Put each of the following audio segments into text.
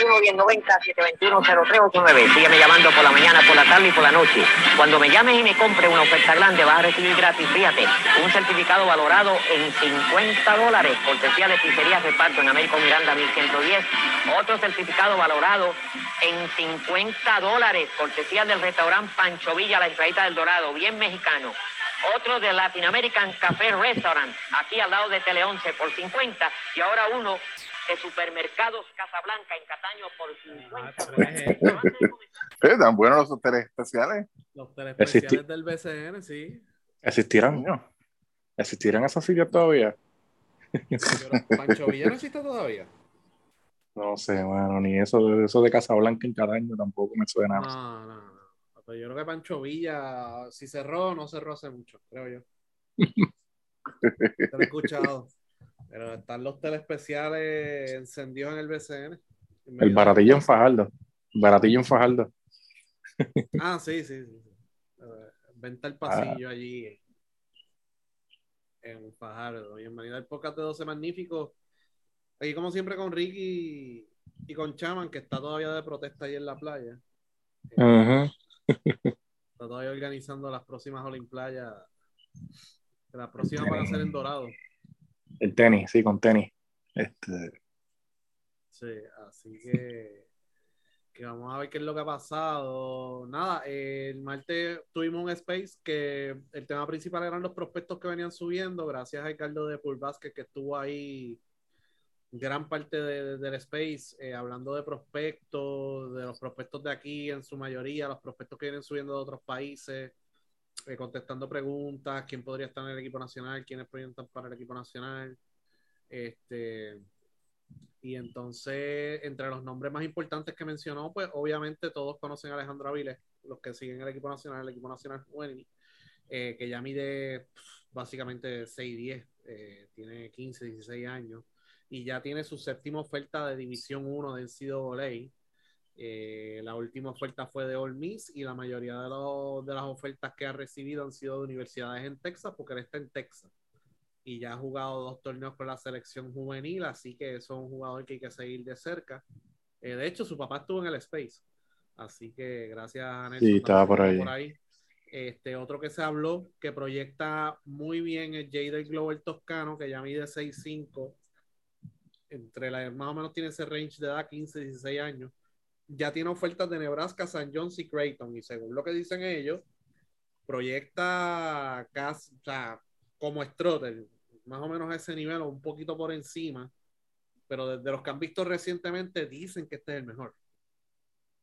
721-1090-721-0389. Sígueme llamando por la mañana, por la tarde y por la noche. Cuando me llames y me compre una oferta grande, vas a recibir gratis, fíjate, un certificado valorado en 50 dólares, cortesía de pizzería Reparto en Américo Miranda 1110. Otro certificado valorado en 50 dólares, cortesía del restaurante Pancho Villa, la entradita del Dorado, bien mexicano otro de Latin American Café Restaurant, aquí al lado de Tele 11 por 50, y ahora uno de Supermercados Casablanca en Cataño por 50. ¿Eh? ¿Tan buenos los hoteles especiales? Los hoteles especiales del BCN, sí. ¿Existirán? No. ¿Existirán esos sitios todavía? ¿Pancho Villa no existe todavía? No sé, bueno, ni eso, eso de Casablanca en Cataño tampoco me suena. No, no, no. Yo creo que Pancho Villa, si cerró, no cerró hace mucho, creo yo. Te lo he escuchado. Pero están los telespeciales encendidos en el BCN. El baratillo en Fajardo. Baratillo en Fajardo. Ah, sí, sí, sí. Venta el pasillo Ah. allí en Fajardo. Bienvenido al podcast de 12 Magníficos. Aquí, como siempre, con Ricky y con Chaman, que está todavía de protesta ahí en la playa. Ajá. Está todavía organizando las próximas Olimplayas. Las próximas van a ser en Dorado. El tenis, sí, con tenis. Este, Sí, así que, que vamos a ver qué es lo que ha pasado. Nada, el martes tuvimos un space que el tema principal eran los prospectos que venían subiendo, gracias a Ricardo de Pool que estuvo ahí gran parte de- del space eh, hablando de prospectos, de los prospectos de aquí en su mayoría, los prospectos que vienen subiendo de otros países, eh, contestando preguntas, quién podría estar en el equipo nacional, quiénes proyectan para el equipo nacional. Este, y entonces, entre los nombres más importantes que mencionó, pues obviamente todos conocen a Alejandro Aviles, los que siguen el equipo nacional, el equipo nacional juvenil, eh, que ya mide básicamente 6'10, eh, tiene 15, 16 años, y ya tiene su séptima oferta de División 1 de NCAA. Eh, la última oferta fue de Ole Miss y la mayoría de, los- de las ofertas que ha recibido han sido de universidades en Texas, porque él está en Texas y ya ha jugado dos torneos con la selección juvenil, así que eso es un jugador que hay que seguir de cerca. Eh, de hecho, su papá estuvo en el Space, así que gracias a Nelson Sí, estaba también por ahí. Este, otro que se habló, que proyecta muy bien el Jader Glover Toscano, que ya mide 6'5", entre la, más o menos tiene ese range de edad, 15, 16 años. Ya tiene ofertas de Nebraska, St. John's y Creighton, y según lo que dicen ellos, proyecta casi, o sea, como Strotter, más o menos a ese nivel o un poquito por encima, pero desde los que han visto recientemente dicen que este es el mejor.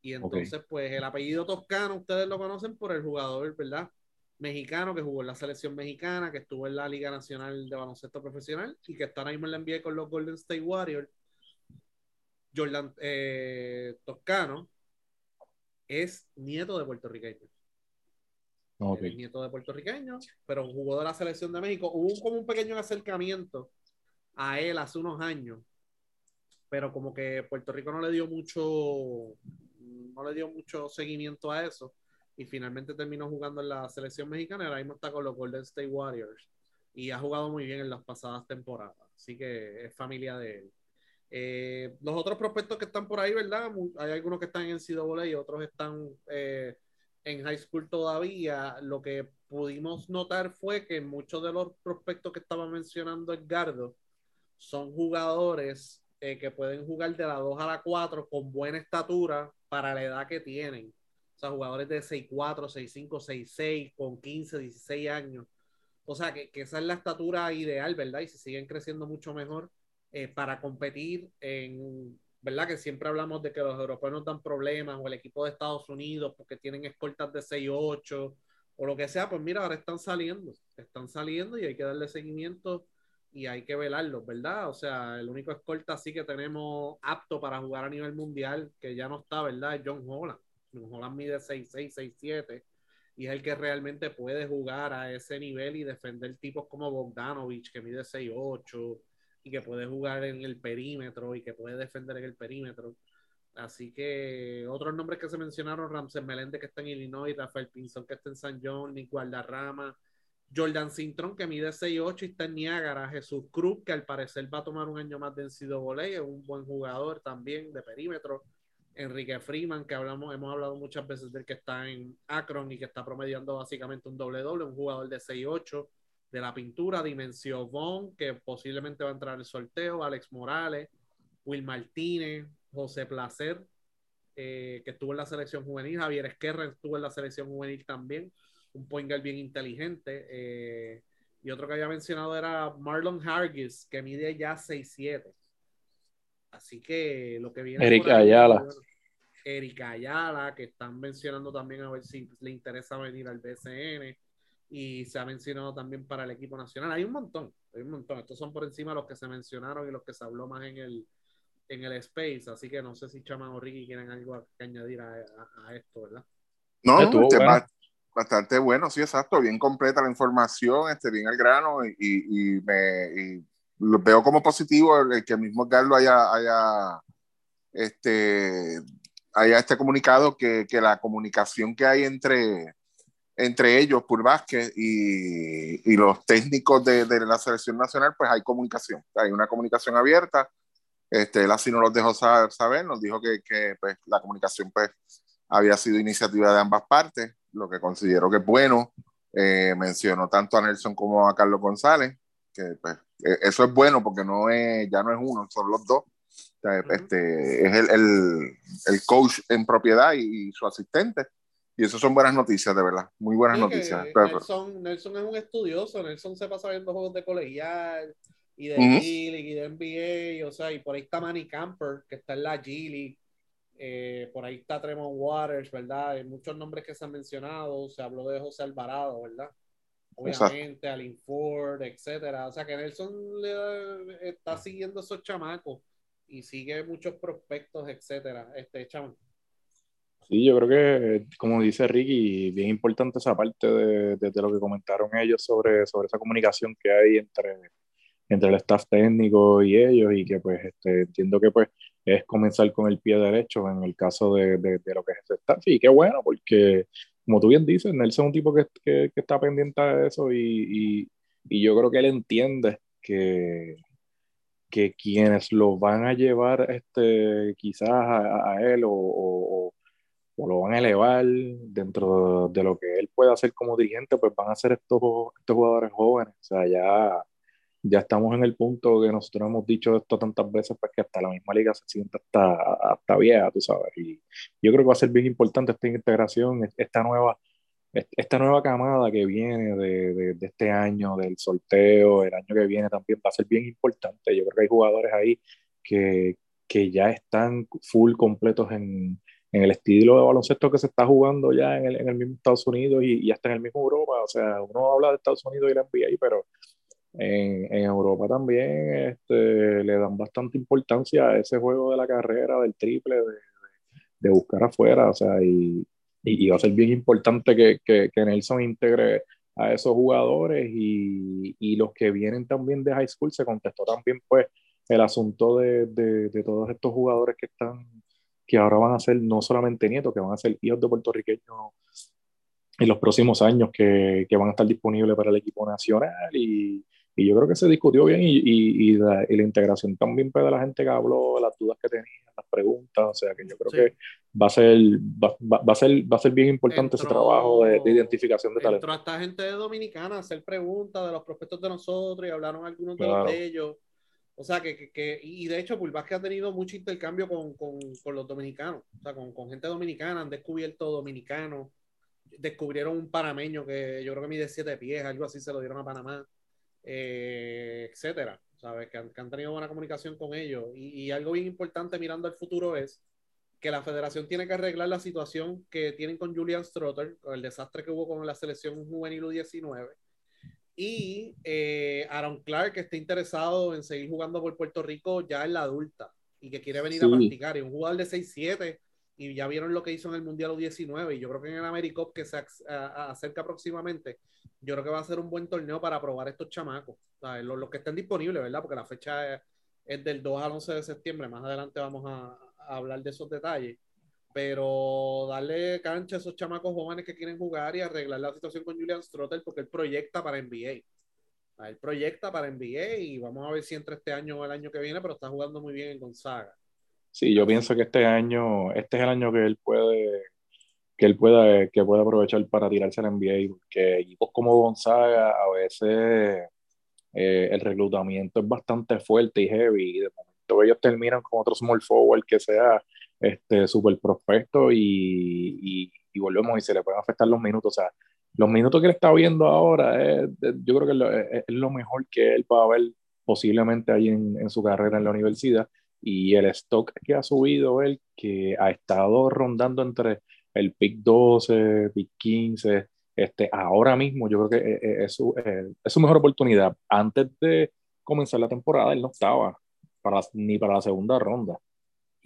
Y entonces, pues el apellido Toscano, ustedes lo conocen por el jugador, ¿verdad? Mexicano que jugó en la selección mexicana, que estuvo en la Liga Nacional de Baloncesto Profesional y que está ahora mismo en la NBA con los Golden State Warriors. Jordan eh, Toscano es nieto de puertorriqueño. ok. Él es nieto de puertorriqueño, pero jugó de la selección de México. Hubo un- como un pequeño acercamiento a él hace unos años, pero como que Puerto Rico no le dio mucho, no le dio mucho seguimiento a eso y finalmente terminó jugando en la selección mexicana ahora mismo está con los Golden State Warriors y ha jugado muy bien en las pasadas temporadas, así que es familia de él. Eh, los otros prospectos que están por ahí, ¿verdad? Hay algunos que están en NCAA y otros están eh, en high school todavía. Lo que pudimos notar fue que muchos de los prospectos que estaba mencionando Edgardo son jugadores eh, que pueden jugar de la 2 a la 4 con buena estatura para la edad que tienen. O sea, jugadores de 6'4, 6'5, 6'6, con 15, 16 años. O sea, que, que esa es la estatura ideal, ¿verdad? Y si siguen creciendo mucho mejor eh, para competir en, ¿verdad? Que siempre hablamos de que los europeos nos dan problemas o el equipo de Estados Unidos porque tienen escoltas de 6'8 o lo que sea, pues mira, ahora están saliendo, están saliendo y hay que darle seguimiento y hay que velarlos, ¿verdad? O sea, el único escolta así que tenemos apto para jugar a nivel mundial, que ya no está, ¿verdad? Es John Holland. John Holland mide 6'6, 6'7 y es el que realmente puede jugar a ese nivel y defender tipos como Bogdanovich, que mide 6'8 que puede jugar en el perímetro y que puede defender en el perímetro. Así que otros nombres que se mencionaron, Ramses Meléndez que está en Illinois, Rafael Pinzón que está en San John, Nick Guardarrama, Jordan Sintron, que mide 6'8 y está en Niágara. Jesús Cruz, que al parecer va a tomar un año más de NCAA, es un buen jugador también de perímetro. Enrique Freeman, que hablamos, hemos hablado muchas veces del que está en Akron y que está promediando básicamente un doble doble, un jugador de 6'8 de la pintura, Dimensio Von, que posiblemente va a entrar en el sorteo, Alex Morales, Will Martínez, José Placer, eh, que estuvo en la selección juvenil, Javier Esquerra estuvo en la selección juvenil también, un point bien inteligente. Eh, y otro que había mencionado era Marlon Hargis, que mide ya 6'7. Así que lo que viene. Erika Ayala. Erika Ayala, que están mencionando también a ver si le interesa venir al BCN. Y se ha mencionado también para el equipo nacional. Hay un montón, hay un montón. Estos son por encima los que se mencionaron y los que se habló más en el, en el Space. Así que no sé si Chama o Ricky quieren algo que añadir a, esto, ¿verdad? No, este, bastante bueno, sí, exacto. Bien completa la información, este, bien al grano y, y me. lo veo como positivo el que el mismo Carlos haya, haya este, haya este comunicado que, que, la comunicación que hay entre, entre ellos, Vázquez y, y los técnicos de, de, la selección nacional, pues hay comunicación, hay una comunicación abierta. Este, él así nos lo dejó saber, nos dijo que, que pues, la comunicación pues, había sido iniciativa de ambas partes, lo que considero que es bueno. Eh, mencionó tanto a Nelson como a Carlos González, que pues, e, eso es bueno porque no es, ya no es uno, son los dos. este, es el, el, el, coach en propiedad y, su asistente. Y eso son buenas noticias, de verdad. Muy buenas noticias. Nelson, Nelson, es un estudioso. Nelson se pasa viendo juegos de colegial y de G-League y de NBA. O sea, y por ahí está Manny Camper, que está en la G-League. Eh, por ahí está Tremont Waters, ¿verdad? Hay muchos nombres que se han mencionado. Se habló de José Alvarado, ¿verdad? Obviamente, Alin Ford, etcétera. O sea que Nelson le, está siguiendo esos chamacos y sigue muchos prospectos, etcétera. Este chamo. Sí, yo creo que, como dice Ricky, bien importante esa parte de, de, lo que comentaron ellos sobre, sobre esa comunicación que hay entre, entre el staff técnico y ellos y que pues este, entiendo que pues es comenzar con el pie derecho en el caso de, de, de lo que es ese staff. Y qué bueno porque como tú bien dices, Nelson es un tipo que, que, que está pendiente de eso y, y, y, yo creo que él entiende que, que quienes lo van a llevar este, quizás a, a él o, o, lo van a elevar dentro de lo que él puede hacer como dirigente, pues van a ser estos, estos jugadores jóvenes. O sea, ya ya estamos en el punto que nosotros hemos dicho esto tantas veces, pues que hasta la misma liga se siente hasta, hasta vieja, tú sabes. Y yo creo que va a ser bien importante esta integración, esta nueva, esta nueva camada que viene de, de, este año, del sorteo, el año que viene también va a ser bien importante. Yo creo que hay jugadores ahí que, que ya están full completos en, en el estilo de baloncesto que se está jugando ya en el, en el mismo Estados Unidos y, y, hasta en el mismo Europa. O sea, uno habla de Estados Unidos y la NBA, pero en, en, Europa también este, le dan bastante importancia a ese juego de la carrera, del triple, de, de buscar afuera, o sea, y, y, va a ser bien importante que, que, que, Nelson integre a esos jugadores y, y, los que vienen también de high school, se contestó también pues el asunto de, de, de, todos estos jugadores que están, que ahora van a ser no solamente nietos, que van a ser hijos de puertorriqueños en los próximos años que, que van a estar disponibles para el equipo nacional y, y yo creo que se discutió bien y, y, y, la, y, la, integración también de la gente que habló, las dudas que tenían, las preguntas, o sea que yo creo sí. que va a ser va, va, va, a ser va a ser bien importante entró, ese trabajo de, de, identificación de talento. Entró esta gente Dominicana a hacer preguntas de los prospectos de nosotros y hablaron algunos de claro. los de ellos. O sea, que, que, que, y de hecho, Pulvás que ha tenido mucho intercambio con, con, con los dominicanos, o sea, con, con, gente dominicana, han descubierto dominicanos, descubrieron un panameño que yo creo que mide siete pies, algo así se lo dieron a Panamá eh, etcétera, ¿sabes? Que han, que han, tenido buena comunicación con ellos. Y, y, algo bien importante mirando al futuro es que la federación tiene que arreglar la situación que tienen con Julian Strotter, con el desastre que hubo con la selección juvenil U19. Y eh, Aaron Clark, que está interesado en seguir jugando por Puerto Rico ya en la adulta y que quiere venir sí. a practicar. Y un jugador de 6'7 y ya vieron lo que hizo en el Mundial U19 y yo creo que en el AmeriCup que se acerca próximamente, yo creo que va a ser un buen torneo para probar estos chamacos. Los, los, que estén disponibles, ¿verdad? Porque la fecha es, es, del 2 al 11 de septiembre, más adelante vamos a, a hablar de esos detalles, pero darle cancha a esos chamacos jóvenes que quieren jugar y arreglar la situación con Julian Strotter porque él proyecta para NBA. Él proyecta para NBA y vamos a ver si entre este año o el año que viene, pero está jugando muy bien en Gonzaga. Sí, yo pienso que este año, este es el año que él puede, que él pueda, que pueda aprovechar para tirarse al NBA, porque equipos como Gonzaga a veces eh, el reclutamiento es bastante fuerte y heavy, y de momento ellos terminan con otro small forward que sea este súper prospecto y, y, volvemos y se le pueden afectar los minutos, o sea, los minutos que él está viendo ahora, es, yo creo que es, lo mejor que él va a ver posiblemente ahí en, en su carrera en la universidad y el stock que ha subido él, que ha estado rondando entre el pick 12, pick 15, este, ahora mismo yo creo que eh, eh, es, su, eh, es su mejor oportunidad. Antes de comenzar la temporada, él no estaba para, ni para la segunda ronda.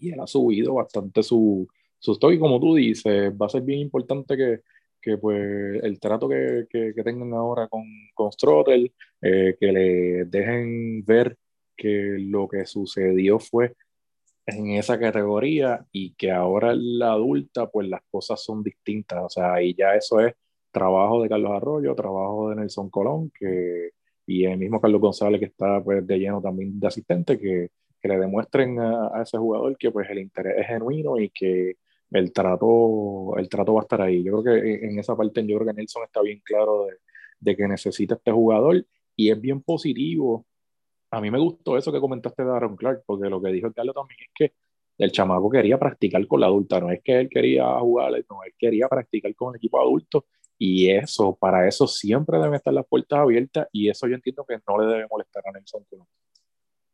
Y él ha subido bastante su, su stock. Y como tú dices, va a ser bien importante que, que pues, el trato que, que, tengan ahora con, con Strottel, que le dejen ver que lo que sucedió fue en esa categoría y que ahora la adulta pues las cosas son distintas, o sea, y ya eso es trabajo de Carlos Arroyo, trabajo de Nelson Colón, que, y el mismo Carlos González que está pues de lleno también de asistente, que, que le demuestren a, ese jugador que pues el interés es genuino y que el trato, el trato va a estar ahí. Yo creo que en esa parte yo creo que Nelson está bien claro de, de que necesita este jugador y es bien positivo a mí me gustó eso que comentaste de Aaron Clark, porque lo que dijo Carlos también es que el chamaco quería practicar con la adulta, no es que él quería jugar, no, él quería practicar con el equipo adulto, y eso, para eso siempre deben estar las puertas abiertas, y eso yo entiendo que no le debe molestar a Nelson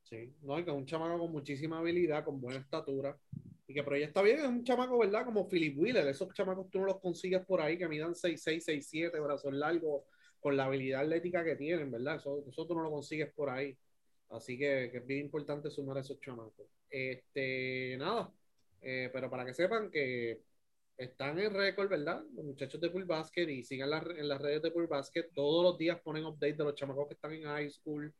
Sí, no, que es un chamaco con muchísima habilidad, con buena estatura, y que proyecta bien, es un chamaco, ¿verdad? Como Philip Wheeler, esos chamacos tú no los consigues por ahí, que midan 6'6, 6'7, brazos largos, con la habilidad atlética que tienen, ¿verdad? Eso, eso tú no lo consigues por ahí. Así que, es bien importante sumar a esos chamacos. Este, nada, eh, pero para que sepan que están en récord, ¿verdad? Los muchachos de Pool Basket y sigan en las redes de Pool Basket. Todos los días ponen update de los chamacos que están en high school,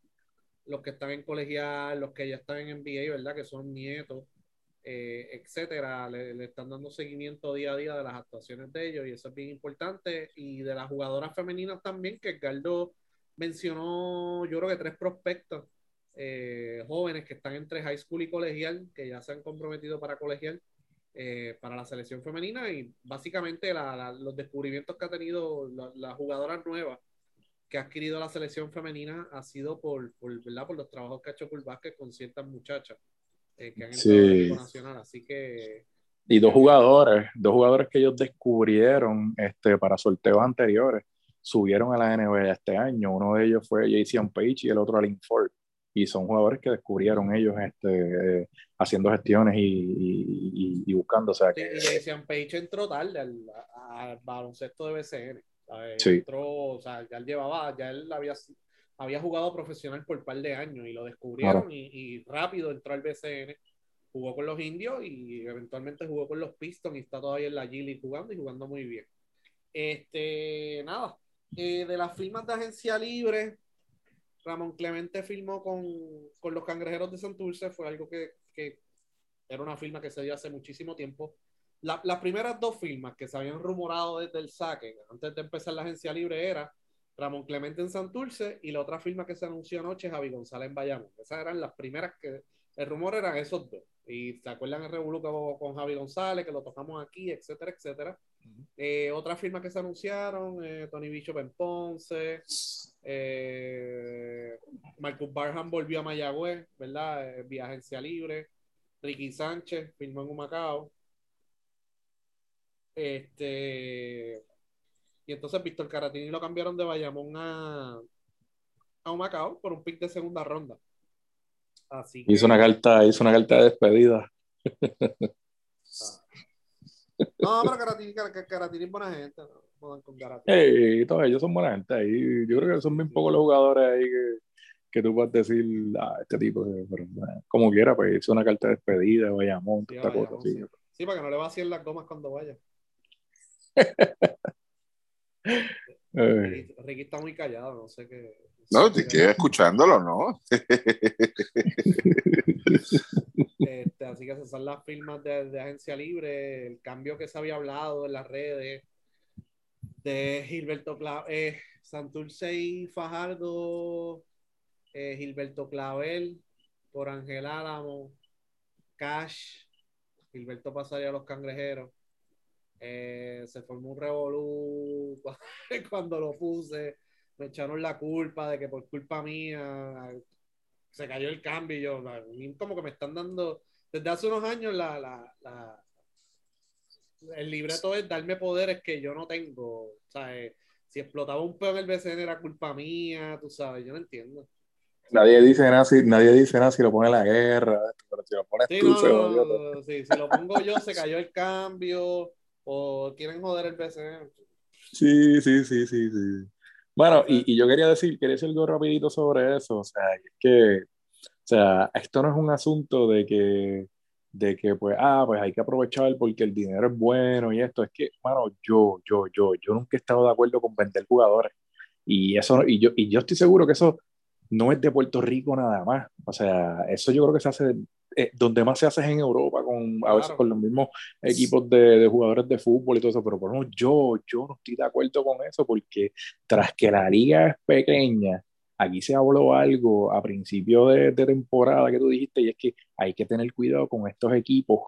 los que están en colegial, los que ya están en NBA, ¿verdad? Que son nietos, eh, etcétera. Le, le, están dando seguimiento día a día de las actuaciones de ellos y eso es bien importante. Y de las jugadoras femeninas también, que Galdo mencionó, yo creo que tres prospectos eh, jóvenes que están entre high school y colegial, que ya se han comprometido para colegial, eh, para la selección femenina y básicamente los descubrimientos que ha tenido la, jugadora nueva que ha adquirido la selección femenina ha sido por, por, ¿verdad? por los trabajos que ha hecho Vázquez con ciertas muchachas eh, que han el nacional, así que y dos jugadores, dos jugadores que ellos descubrieron este, para sorteos anteriores, subieron a la NBA este año. Uno de ellos fue Jason Page y el otro Alin Ford y son jugadores que descubrieron ellos este, eh, haciendo gestiones y, y, buscando. O sea, que, y decían Page entró tarde al, baloncesto de BCN. Sí. Entró, o sea, ya él llevaba, ya él había, había jugado profesional por un par de años y lo descubrieron y, rápido entró al BCN. Jugó con los indios y eventualmente jugó con los Pistons y está todavía en la G jugando y jugando muy bien. Este, nada, eh, de las firmas de agencia libre, Ramón Clemente firmó con, los cangrejeros de Santurce, fue algo que, era una firma que se dio hace muchísimo tiempo. Las primeras dos firmas que se habían rumorado desde el saque, antes de empezar la agencia libre, era Ramón Clemente en Santurce y la otra firma que se anunció anoche, Javi González en Bayamón. Esas eran las primeras que, el rumor eran esos dos. Y se acuerdan el revolú con Javi González, que lo tocamos aquí, etcétera, etcétera. Eh, otras firmas que se anunciaron, eh, Tony Bishop en Ponce, eh, Marcus Barham volvió a Mayagüez, ¿verdad? vía agencia libre. Ricky Sánchez firmó en Humacao. Este. Y entonces Víctor Caratini lo cambiaron de Bayamón a, a Humacao por un pick de segunda ronda. Así hizo una carta, hizo una carta de despedida. No, pero Caratini, Caratini es buena gente. ¿no? Con hey, todos ellos son buena gente. Ahí, yo creo que son bien pocos los jugadores ahí que, que tú puedes decir, ah, este tipo, pero, como quiera, pues hizo una carta de despedida, vaya monta, esta cosa. Sí. sí, para que no le vacíen las gomas cuando vaya. Ricky, está muy callado, no sé qué. No, te quedé escuchándolo, ¿no? Este, así que esas son las firmas de, Agencia Libre, el cambio que se había hablado en las redes de Gilberto Clavel, eh, Santurce y Fajardo, eh, Gilberto Clavel por Ángel Álamo, Cash, Gilberto pasaría a los cangrejeros. Eh, se formó un revolú cuando lo puse. Me echaron la culpa de que por culpa mía se cayó el cambio. Y yo, como que me están dando, desde hace unos años, la, la, la el libreto es darme poderes que yo no tengo. ¿sabes? Si explotaba un peón en el BCN era culpa mía, tú sabes, yo no entiendo. Nadie dice nada si, nadie dice nada si lo pone la guerra, pero si lo pones tú, no, sí, si lo pongo yo, se cayó el cambio, o quieren joder el BCN. Sí, sí, sí, sí, sí. Bueno, y, y, yo quería decir, quería decir algo rapidito sobre eso, o sea, es que, o sea, esto no es un asunto de que, de que, pues, ah, pues hay que aprovechar porque el dinero es bueno y esto, es que, mano, yo, yo, yo, yo nunca he estado de acuerdo con vender jugadores, y eso, y yo, y yo estoy seguro que eso no es de Puerto Rico nada más. O sea, eso yo creo que se hace, eh, donde más se hace es en Europa, con, a veces con los mismos equipos de, de, jugadores de fútbol y todo eso, pero por lo menos yo, yo no estoy de acuerdo con eso, porque tras que la liga es pequeña, aquí se habló algo a principio de, de temporada que tú dijiste, y es que hay que tener cuidado con estos equipos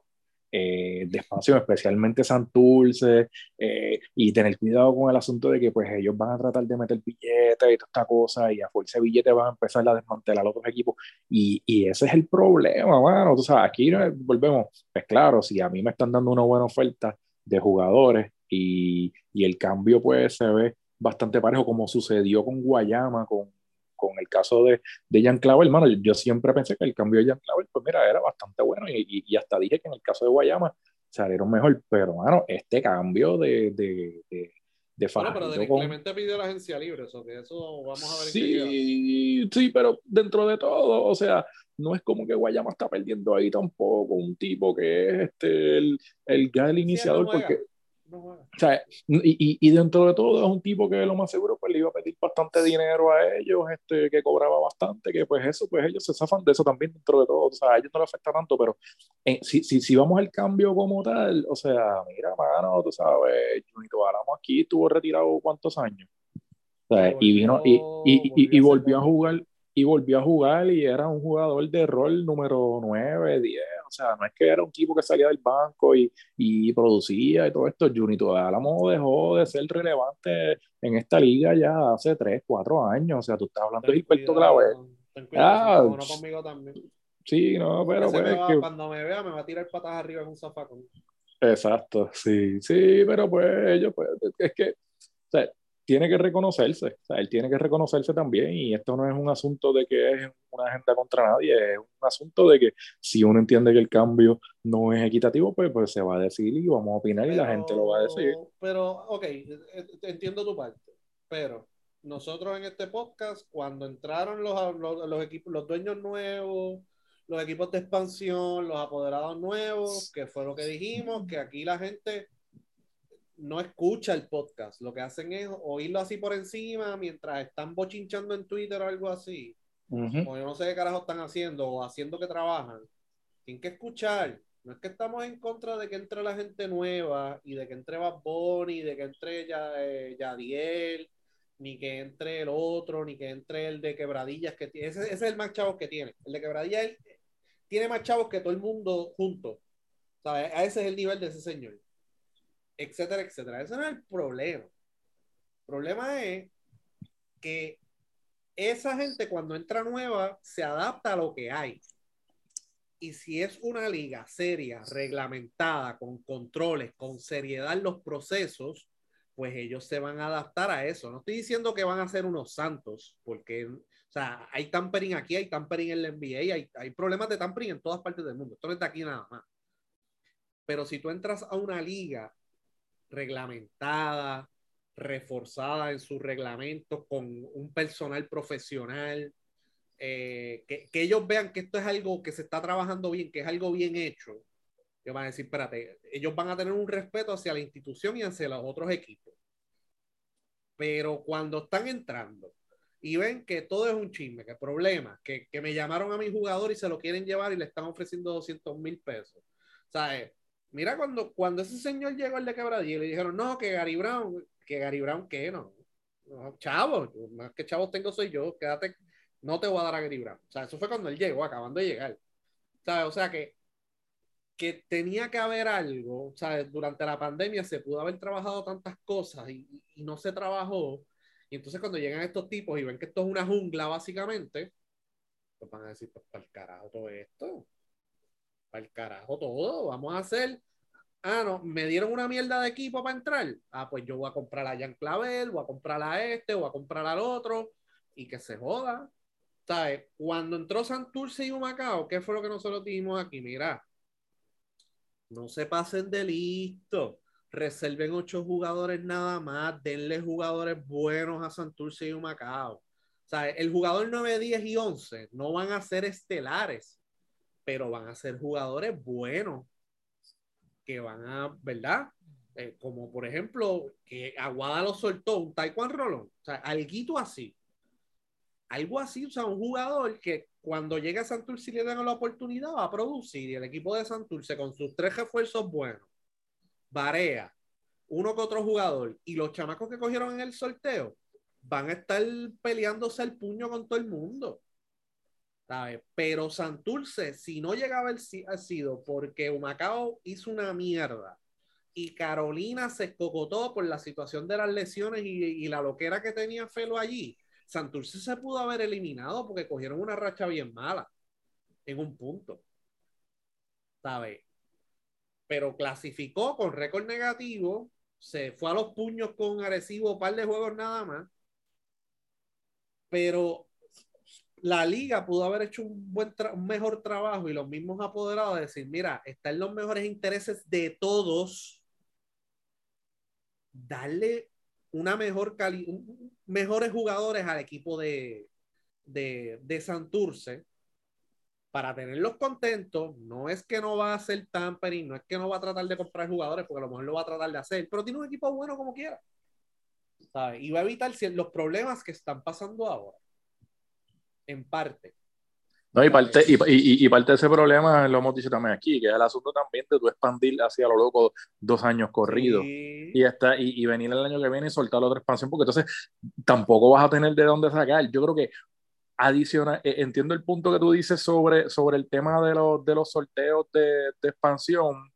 eh, de expansión, especialmente Santurce, eh, y tener cuidado con el asunto de que pues ellos van a tratar de meter billetes y toda esta cosa, y a fuerza de billetes van a empezar a desmantelar otros equipos, y, y ese es el problema, mano, tú sabes, aquí volvemos, pues claro, si a mí me están dando una buena oferta de jugadores y, y el cambio pues se ve bastante parejo, como sucedió con Guayama, con con el caso de, de Jan Clavel, hermano, yo, siempre pensé que el cambio de Jan Clavel, pues mira, era bastante bueno y, y, hasta dije que en el caso de Guayama salieron mejor, pero bueno, este cambio de, de, de de bueno, pero de Clemente pidió la agencia libre, eso que eso vamos a ver. Sí, sí, pero dentro de todo, o sea, no es como que Guayama está perdiendo ahí tampoco un tipo que es este el, el, el iniciador, porque o sea, y, y, dentro de todo es un tipo que lo más seguro pues le iba a pedir bastante dinero a ellos, este, que cobraba bastante, que pues eso, pues ellos se zafan de eso también dentro de todo, o sea, a ellos no les afecta tanto, pero eh, si, si, si, vamos al cambio como tal, o sea, mira, mano, tú sabes, Junito Álamo aquí estuvo retirado cuántos años, o sea, y vino y, y, y, volvió a jugar, y volvió a jugar y era un jugador de rol número 9, 10, o sea, no es que era un tipo que salía del banco y, y producía y todo esto. Junito Álamo dejó de ser relevante en esta liga ya hace 3, 4 años. O sea, tú estás hablando de Gilberto Clave. Ah, uno conmigo también. Sí, no, pero pues, que... cuando me vea me va a tirar patas arriba en un zafacón. Exacto, sí, sí, pero pues ellos, pues, es que, o sea, tiene que reconocerse, o sea, él tiene que reconocerse también y esto no es un asunto de que es una agenda contra nadie, es un asunto de que si uno entiende que el cambio no es equitativo, pues, pues se va a decir y vamos a opinar y la gente lo va a decir. Pero, ok, entiendo tu parte, pero nosotros en este podcast, cuando entraron los, los, los equipos, los dueños nuevos, los equipos de expansión, los apoderados nuevos, que fue lo que dijimos, que aquí la gente no escucha el podcast. Lo que hacen es oírlo así por encima mientras están bochinchando en Twitter o algo así. O yo no sé qué carajo están haciendo o haciendo que trabajan. Tienen que escuchar. No es que estamos en contra de que entre la gente nueva y de que entre Bad Bunny, de que entre ya, eh, Yadiel, ni que entre el otro, ni que entre el de Quebradillas que tiene. Ese, es el más chavos que tiene. El de Quebradillas tiene más chavos que todo el mundo junto. A ese es el nivel de ese señor etcétera, etcétera. Ese no es el problema. El problema es que esa gente cuando entra nueva se adapta a lo que hay. Y si es una liga seria, reglamentada, con controles, con seriedad en los procesos, pues ellos se van a adaptar a eso. No estoy diciendo que van a ser unos santos, porque, o sea, hay tampering aquí, hay tampering en la NBA, hay, hay problemas de tampering en todas partes del mundo. Esto no está aquí nada más. Pero si tú entras a una liga reglamentada, reforzada en sus reglamentos, con un personal profesional, eh, que, ellos vean que esto es algo que se está trabajando bien, que es algo bien hecho. Ellos van a decir, espérate, ellos van a tener un respeto hacia la institución y hacia los otros equipos. Pero cuando están entrando y ven que todo es un chisme, que problema, que, que me llamaron a mi jugador y se lo quieren llevar y le están ofreciendo 200 mil pesos. Eh, mira cuando, cuando ese señor llegó al de Quebradilla y le dijeron, no, que Gary Brown, que Gary Brown, ¿qué? No, no chavos, más que chavos tengo soy yo, quédate, no te voy a dar a Gary Brown. O sea, eso fue cuando él llegó, acabando de llegar. O sea, que, que tenía que haber algo, sea, durante la pandemia se pudo haber trabajado tantas cosas y, y no se trabajó y entonces cuando llegan estos tipos y ven que esto es una jungla básicamente, pues van a decir, pues para el carajo todo esto. Para el carajo todo. Vamos a hacer. Ah, no, me dieron una mierda de equipo para entrar. Ah, pues yo voy a comprar a Jan Clavel, voy a comprar a este, voy a comprar al otro y que se joda. ¿Sabes? Cuando entró Santurce y Humacao, ¿qué fue lo que nosotros dijimos aquí? Mira, no se pasen de listo reserven ocho jugadores nada más, denle jugadores buenos a Santurce y Humacao. O el jugador 9, 10 y 11 no van a ser estelares, pero van a ser jugadores buenos que van a, ¿verdad? Eh, como por ejemplo, que Aguada lo soltó, un Taekwondo Rolón, o sea, algo así. Algo así, o sea, un jugador que cuando llegue a Santurce y le dan la oportunidad va a producir y el equipo de Santurce con sus tres refuerzos buenos Barea, uno que otro jugador y los chamacos que cogieron en el sorteo van a estar peleándose el puño con todo el mundo. Pero Santurce, si no llegaba el ha sido porque Humacao hizo una mierda y Carolina se escocotó por la situación de las lesiones y, la loquera que tenía Felo allí. Santurce se pudo haber eliminado porque cogieron una racha bien mala en un punto. ¿Sabes? pero clasificó con récord negativo, se fue a los puños con Arecibo, un par de juegos nada más, pero la liga pudo haber hecho un, buen un mejor trabajo y los mismos apoderados de decir, mira, están los mejores intereses de todos, darle una mejor mejores jugadores al equipo de, de, de Santurce para tenerlos contentos, no es que no va a hacer tampering, no es que no va a tratar de comprar jugadores, porque a lo mejor lo va a tratar de hacer, pero tiene un equipo bueno como quiera. Y va a evitar los problemas que están pasando ahora. En parte. No, y parte, y, y, parte de ese problema lo hemos dicho también aquí, que es el asunto también de tu expandir hacia lo loco dos años corridos y, está, y, venir el año que viene y soltar la otra expansión, porque entonces tampoco vas a tener de dónde sacar. Yo creo que adicional, eh, entiendo el punto que tú dices sobre, sobre el tema de los, de los sorteos de, de expansión,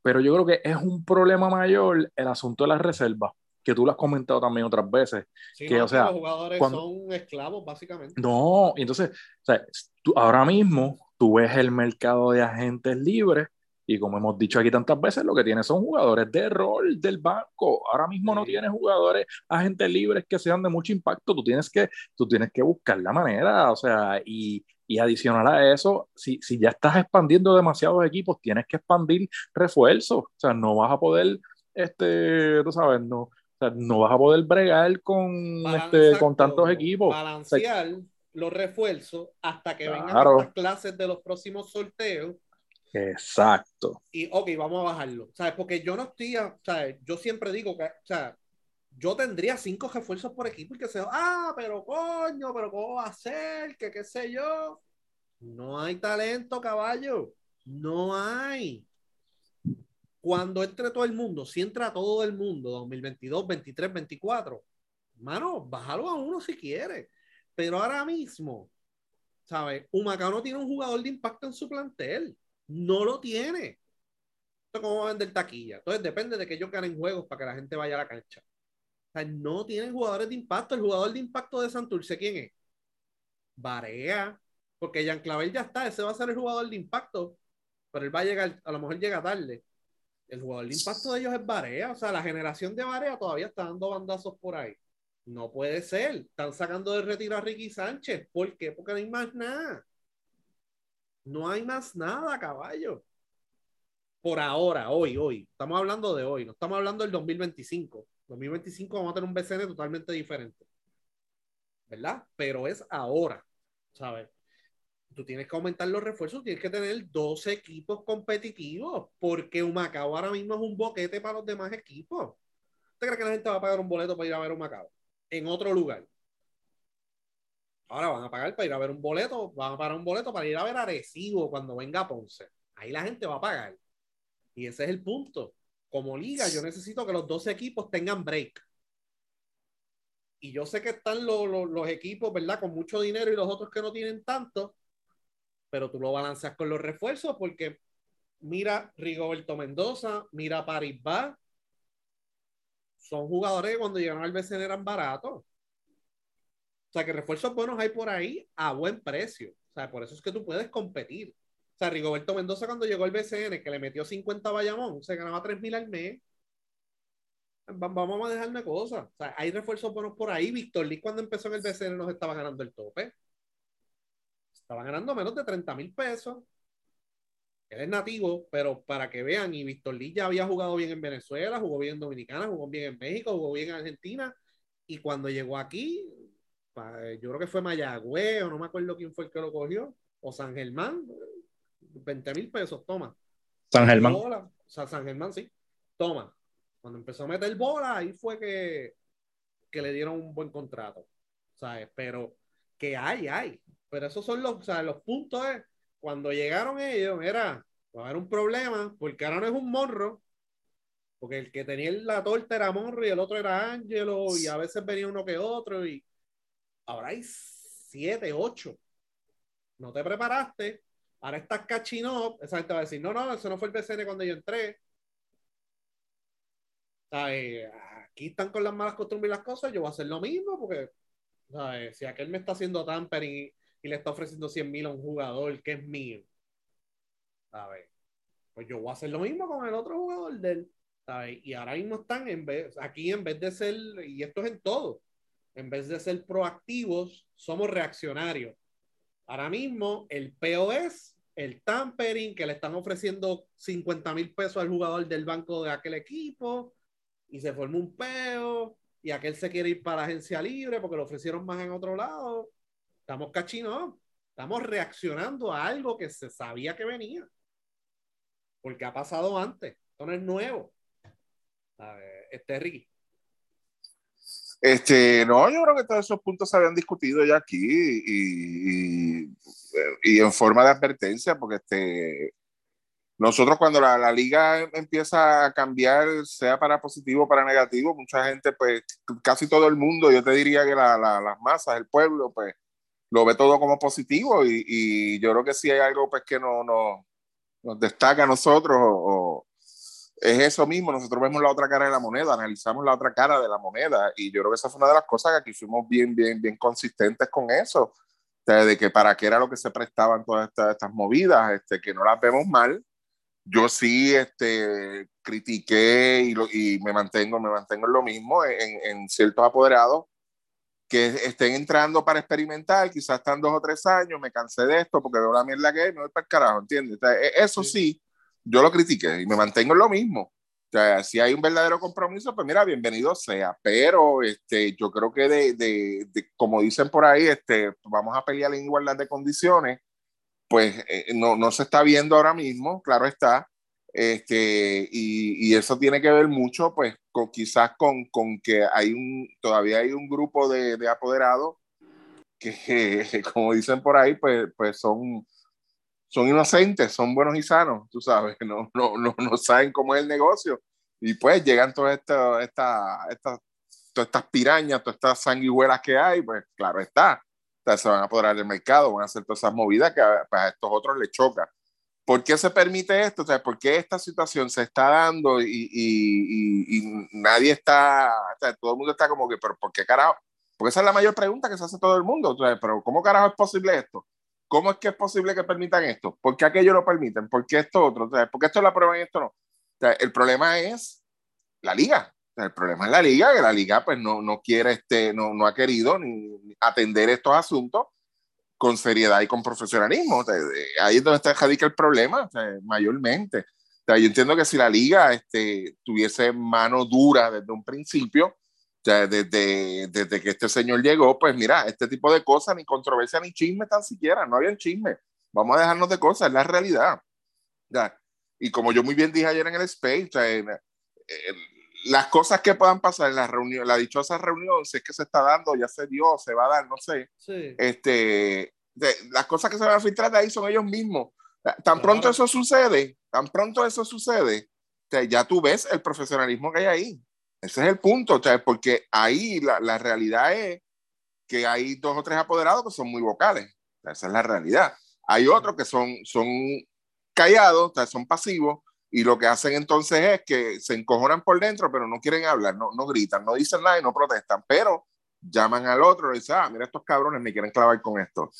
pero yo creo que es un problema mayor el asunto de las reservas, que tú lo has comentado también otras veces. que, o sea, los jugadores son esclavos, básicamente. No, entonces, o sea, tú, ahora mismo tú ves el mercado de agentes libres y como hemos dicho aquí tantas veces, lo que tiene son jugadores de rol del banco. Ahora mismo no tienes jugadores, agentes libres que sean de mucho impacto. Tú tienes que, tú tienes que buscar la manera, o sea, y, y adicional a eso, si, si ya estás expandiendo demasiados equipos, tienes que expandir refuerzos. O sea, no vas a poder, este, tú sabes, no, o sea, no vas a poder bregar con, este, con tantos equipos. Balancear los refuerzos hasta que vengan las clases de los próximos sorteos Exacto. Y, ok, vamos a bajarlo. ¿Sabes? Porque yo no estoy, ¿sabes? Yo siempre digo que, o sea, yo tendría cinco refuerzos por equipo y que sea, ah, pero coño, pero ¿cómo va a ser? Que qué sé yo. No hay talento, caballo. No hay. Cuando entre todo el mundo, si entra todo el mundo, 2022, 23, 24, mano, bájalo a uno si quiere. Pero ahora mismo, ¿sabes? Humacao no tiene un jugador de impacto en su plantel no lo tiene. Como va a vender taquilla. Entonces depende de que ellos ganen juegos para que la gente vaya a la cancha. O sea, no tienen jugadores de impacto. El jugador de impacto de Santurce, ¿quién es? Barea. Porque Jean Clavel ya está, ese va a ser el jugador de impacto. Pero él va a llegar, a lo mejor llega tarde. El jugador de impacto de ellos es Barea. O sea, la generación de Barea todavía está dando bandazos por ahí. No puede ser. Están sacando de retiro a Ricky Sánchez. ¿Por qué? Porque no hay más nada. No hay más nada, caballo. Por ahora, hoy, hoy. Estamos hablando de hoy, no estamos hablando del 2025. 2025 vamos a tener un BCN totalmente diferente. ¿Verdad? Pero es ahora, ¿sabes? Tú tienes que aumentar los refuerzos, tienes que tener dos equipos competitivos, porque Humacao ahora mismo es un boquete para los demás equipos. ¿Usted cree que la gente va a pagar un boleto para ir a ver un Macao? En otro lugar. Ahora van a pagar para ir a ver un boleto, van a pagar un boleto para ir a ver Arecibo cuando venga Ponce. Ahí la gente va a pagar. Y ese es el punto. Como liga, yo necesito que los dos equipos tengan break. Y yo sé que están los, los, equipos, ¿verdad? Con mucho dinero y los otros que no tienen tanto, pero tú lo balanceas con los refuerzos porque mira Rigoberto Mendoza, mira Paribas, son jugadores que cuando llegaron al BCN eran baratos. O sea, que refuerzos buenos hay por ahí a buen precio. O sea, por eso es que tú puedes competir. O sea, Rigoberto Mendoza cuando llegó al BCN, que le metió 50 a Bayamón, se ganaba 3 mil al mes. Vamos a dejarme cosas. O sea, hay refuerzos buenos por ahí. Víctor Lee cuando empezó en el BCN nos estaba ganando el tope. Estaba ganando menos de 30 mil pesos. Él es nativo, pero para que vean, y Víctor Lee ya había jugado bien en Venezuela, jugó bien en Dominicana, jugó bien en México, jugó bien en Argentina. Y cuando llegó aquí, yo creo que fue Mayagüez, o no me acuerdo quién fue el que lo cogió, o San Germán, 20 mil pesos, toma. San Germán. O sea, San Germán, sí. Toma. Cuando empezó a meter bola, ahí fue que, que le dieron un buen contrato. ¿Sabes? Pero que hay, hay. Pero esos son los, o sea, los puntos. Cuando llegaron ellos, era, va un problema, porque ahora no es un morro, porque el que tenía la torta era Morro y el otro era Ángelo, y a veces venía uno que otro, y ahora hay siete, ocho. No te preparaste, ahora estás catching up. Esa gente va a decir, no, no, eso no fue el PCN cuando yo entré. Aquí están con las malas costumbres y las cosas, yo voy a hacer lo mismo porque si aquel me está haciendo tampering y, le está ofreciendo 100 mil a un jugador que es mío, ¿sabes? pues yo voy a hacer lo mismo con el otro jugador de él. ¿sabes? Y ahora mismo están en vez, aquí en vez de ser, y esto es en todo, en vez de ser proactivos, somos reaccionarios. Ahora mismo el POS, el tampering, que le están ofreciendo 50 mil pesos al jugador del banco de aquel equipo, y se formó un peo, y aquel se quiere ir para la agencia libre porque lo ofrecieron más en otro lado. Estamos cachinos, estamos reaccionando a algo que se sabía que venía, porque ha pasado antes, esto no es nuevo. Este Ricky. Este, no, yo creo que todos esos puntos se habían discutido ya aquí y, y, en forma de advertencia, porque este, nosotros cuando la, la, liga empieza a cambiar, sea para positivo o para negativo, mucha gente, pues casi todo el mundo, yo te diría que la, las masas, el pueblo, pues lo ve todo como positivo y, y yo creo que si hay algo pues que no, no nos destaca a nosotros o, es eso mismo, nosotros vemos la otra cara de la moneda, analizamos la otra cara de la moneda y yo creo que esa fue una de las cosas que aquí fuimos bien, bien, bien consistentes con eso, de que para qué era lo que se prestaban todas estas, estas movidas, este, que no las vemos mal. Yo sí este, critiqué y, lo, y me mantengo, me mantengo en lo mismo en, en ciertos apoderados que estén entrando para experimentar, quizás están dos o tres años, me cansé de esto porque veo la mierda que me voy para el carajo, ¿entiendes? E, eso sí yo lo critiqué y me mantengo en lo mismo. O sea, si hay un verdadero compromiso, pues mira, bienvenido sea. Pero este, yo creo que de, de, como dicen por ahí, este, vamos a pelear en igualdad de condiciones, pues eh, no, no se está viendo ahora mismo, claro está. Este, y, y, eso tiene que ver mucho, pues, con, quizás con, con, que hay un, todavía hay un grupo de, de apoderados que, como dicen por ahí, pues, pues son, son inocentes, son buenos y sanos, tú sabes, no, no, no, no saben cómo es el negocio. Y pues llegan todas estas esta, esta, todas estas pirañas, todas estas sanguijuelas que hay, pues claro está. Se van a apoderar del mercado, van a hacer todas esas movidas que a, pues, estos otros les choca. ¿Por qué se permite esto? O sea, ¿Por qué esta situación se está dando y, nadie está, o sea, todo el mundo está como que, pero ¿por qué carajo? Porque esa es la mayor pregunta que se hace todo el mundo. O sea, pero ¿cómo carajo es posible esto? ¿Cómo es que es posible que permitan esto? ¿Por qué aquello lo permiten? ¿Por qué esto otro? ¿Por qué esto la prueba y esto no? el problema es la liga. El problema es la liga, que la liga pues no, no quiere, este, no, no ha querido ni atender estos asuntos con seriedad y con profesionalismo. ahí es donde está radica el problema, mayormente. yo entiendo que si la liga este, tuviese mano dura desde un principio, desde, desde que este señor llegó, pues mira, este tipo de cosas, ni controversia ni chisme tan siquiera, no había chisme. Vamos a dejarnos de cosas, es la realidad. Y como yo muy bien dije ayer en el Space, las cosas que puedan pasar en la reunión, la dichosa reunión, si es que se está dando, ya se dio, se va a dar, no sé. Este, las cosas que se van a filtrar de ahí son ellos mismos. Tan pronto eso sucede, tan pronto eso sucede, ya tú ves el profesionalismo que hay ahí. Ese es el punto, porque ahí la, la, realidad es que hay dos o tres apoderados que son muy vocales. esa es la realidad. Hay otros que son, son callados, son pasivos, y lo que hacen entonces es que se encojonan por dentro, pero no quieren hablar, no, no gritan, no dicen nada y no protestan, pero llaman al otro y dicen, ah, mira, estos cabrones me quieren clavar con esto.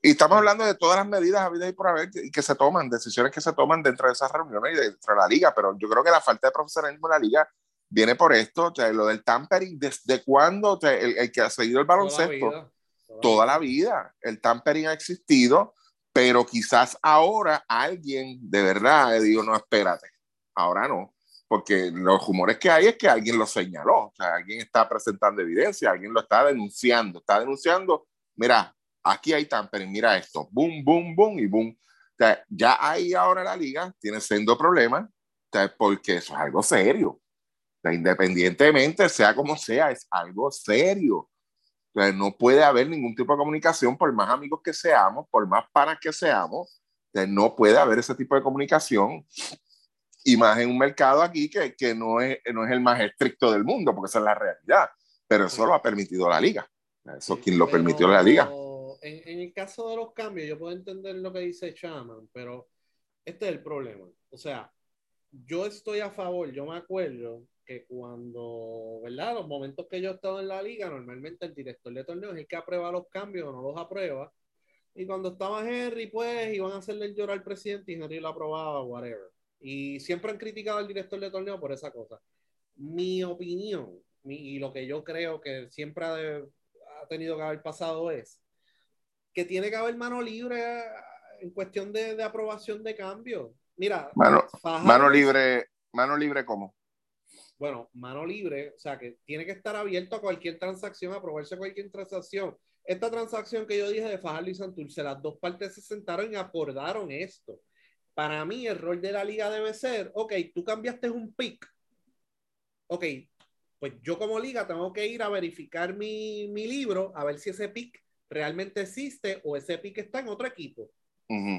Y estamos hablando de todas las medidas habidas y por haber que, que, se toman, decisiones que se toman dentro de esas reuniones y dentro de la liga, pero yo creo que la falta de profesionalismo en la liga viene por esto, o sea, lo del tampering, ¿desde cuándo o sea, el, el, que ha seguido el baloncesto? Toda la, vida, toda toda la vida. El tampering ha existido, pero quizás ahora alguien de verdad le digo, no, espérate, ahora no, porque los rumores que hay es que alguien lo señaló, o sea, alguien está presentando evidencia, alguien lo está denunciando, está denunciando, mira, aquí hay tampering, mira esto, boom, boom, boom y boom. O ya ahí ahora la liga tiene siendo problemas, o sea, porque eso es algo serio. Sea, independientemente, sea como sea, es algo serio no puede haber ningún tipo de comunicación, por más amigos que seamos, por más panas que seamos, no puede haber ese tipo de comunicación. Y más en un mercado aquí que, que no, es, no es el más estricto del mundo, porque esa es la realidad. Pero eso lo ha permitido la liga. Eso es quien lo permitió la liga. En, en, el caso de los cambios, yo puedo entender lo que dice Chaman, pero este es el problema. O sea, yo estoy a favor, yo me acuerdo que cuando, ¿verdad? Los momentos que yo he estado en la liga, normalmente el director de torneo es el que aprueba los cambios o no los aprueba. Y cuando estaba Henry, pues iban a hacerle llorar al presidente y Henry lo aprobaba, whatever. Y siempre han criticado al director de torneo por esa cosa. Mi opinión y lo que yo creo que siempre ha, ha, tenido que haber pasado es que tiene que haber mano libre en cuestión de, de aprobación de cambios. Mira, mano, mano libre, mano libre, ¿cómo? Bueno, mano libre, o sea, que tiene que estar abierto a cualquier transacción, a aprobarse cualquier transacción. Esta transacción que yo dije de Fajardo y Santurce, las dos partes se sentaron y acordaron esto. Para mí, el rol de la liga debe ser, ok, tú cambiaste un pick. Ok, pues yo como liga tengo que ir a verificar mi, mi libro, a ver si ese pick realmente existe o ese pick está en otro equipo.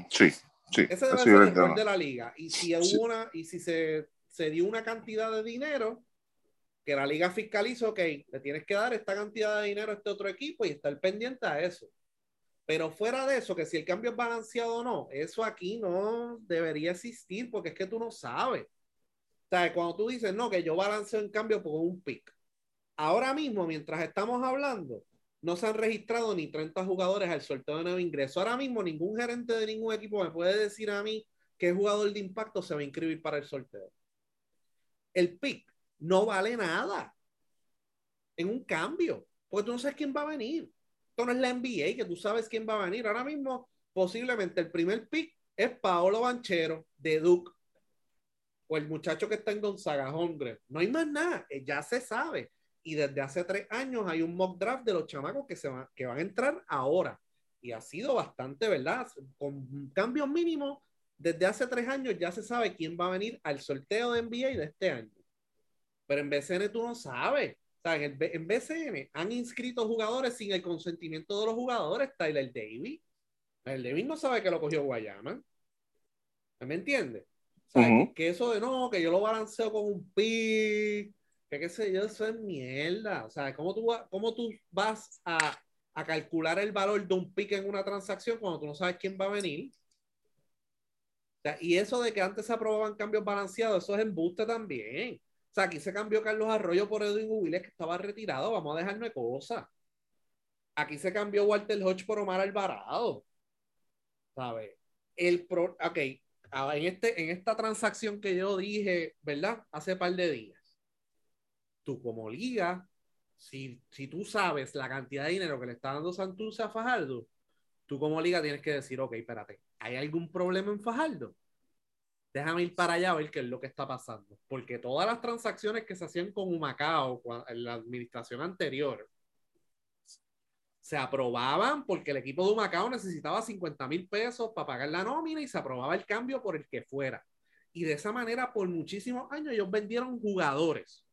Sí, sí. Ese debe ser el rol de la liga. Y si, sí. una, y si se se dio una cantidad de dinero que la liga fiscaliza, ok, le tienes que dar esta cantidad de dinero a este otro equipo y estar pendiente a eso. Pero fuera de eso, que si el cambio es balanceado o no, eso aquí no debería existir porque es que tú no sabes. O sea, cuando tú dices, no, que yo balanceo en cambio por un pick. Ahora mismo, mientras estamos hablando, no se han registrado ni 30 jugadores al sorteo de nuevo ingreso. Ahora mismo, ningún gerente de ningún equipo me puede decir a mí qué jugador de impacto se va a inscribir para el sorteo el pick no vale nada en un cambio, porque tú no sabes quién va a venir. Esto no es la NBA, que tú sabes quién va a venir. Ahora mismo, posiblemente el primer pick es Paolo Banchero de Duke, o el muchacho que está en Gonzaga, Hongre. No hay más nada, eh, ya se sabe. Y desde hace tres años hay un mock draft de los chamacos que, se van, que van a entrar ahora. Y ha sido bastante, ¿verdad? Con cambios mínimos desde hace tres años ya se sabe quién va a venir al sorteo de NBA de este año. Pero en BCN tú no sabes. O sea, en, el, en BCN han inscrito jugadores sin el consentimiento de los jugadores. Tyler Davis. Tyler Davis no sabe que lo cogió Guayama. ¿Me entiendes? O sea, que eso de no, que yo lo balanceo con un pick, que qué sé yo, eso es mierda. O sea, ¿cómo tú, cómo tú vas a, a calcular el valor de un pick en una transacción cuando tú no sabes quién va a venir? Y eso de que antes se aprobaban cambios balanceados, eso es embuste también. O sea, aquí se cambió Carlos Arroyo por Edwin Willis, que estaba retirado. Vamos a dejarme cosas. Aquí se cambió Walter Hodge por Omar Alvarado. ¿Sabes? El pro, ok, en, este, en esta transacción que yo dije, ¿verdad? Hace par de días. Tú como liga, si, si tú sabes la cantidad de dinero que le está dando Santurce a Fajardo, tú como liga tienes que decir, ok, espérate, ¿hay algún problema en Fajardo? Déjame ir para allá a ver qué es lo que está pasando. Porque todas las transacciones que se hacían con Humacao en la administración anterior se aprobaban porque el equipo de Humacao necesitaba 50 mil pesos para pagar la nómina y se aprobaba el cambio por el que fuera. Y de esa manera, por muchísimos años, ellos vendieron jugadores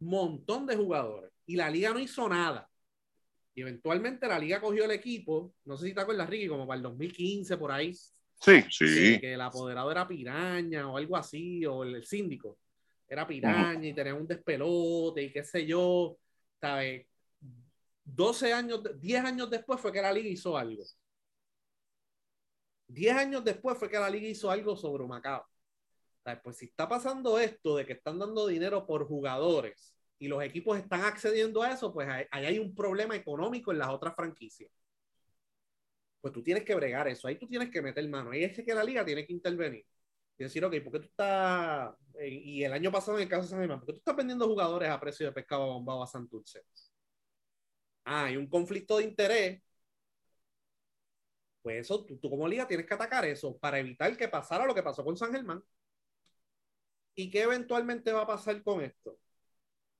montón de jugadores y la liga no hizo nada. Y eventualmente la liga cogió el equipo, no sé si te acuerdas, Ricky, como para el 2015 por ahí. Sí, sí. Que el apoderado era piraña o algo así, o el, síndico era piraña y tenía un despelote y qué sé yo. ¿Sabes? 12 años, 10 años después fue que la liga hizo algo. 10 años después fue que la liga hizo algo sobre Macao. Pues si está pasando esto de que están dando dinero por jugadores y los equipos están accediendo a eso, pues ahí hay un problema económico en las otras franquicias. Pues tú tienes que bregar eso, ahí tú tienes que meter mano, ahí es que la liga tiene que intervenir y decir, ok, ¿por qué tú estás, eh, y el año pasado en el caso de San Germán, ¿por qué tú estás vendiendo jugadores a precio de pescado bombado a Santurce? Ah, hay un conflicto de interés pues eso, tú, tú, como liga tienes que atacar eso para evitar que pasara lo que pasó con San Germán. ¿Y qué eventualmente va a pasar con esto?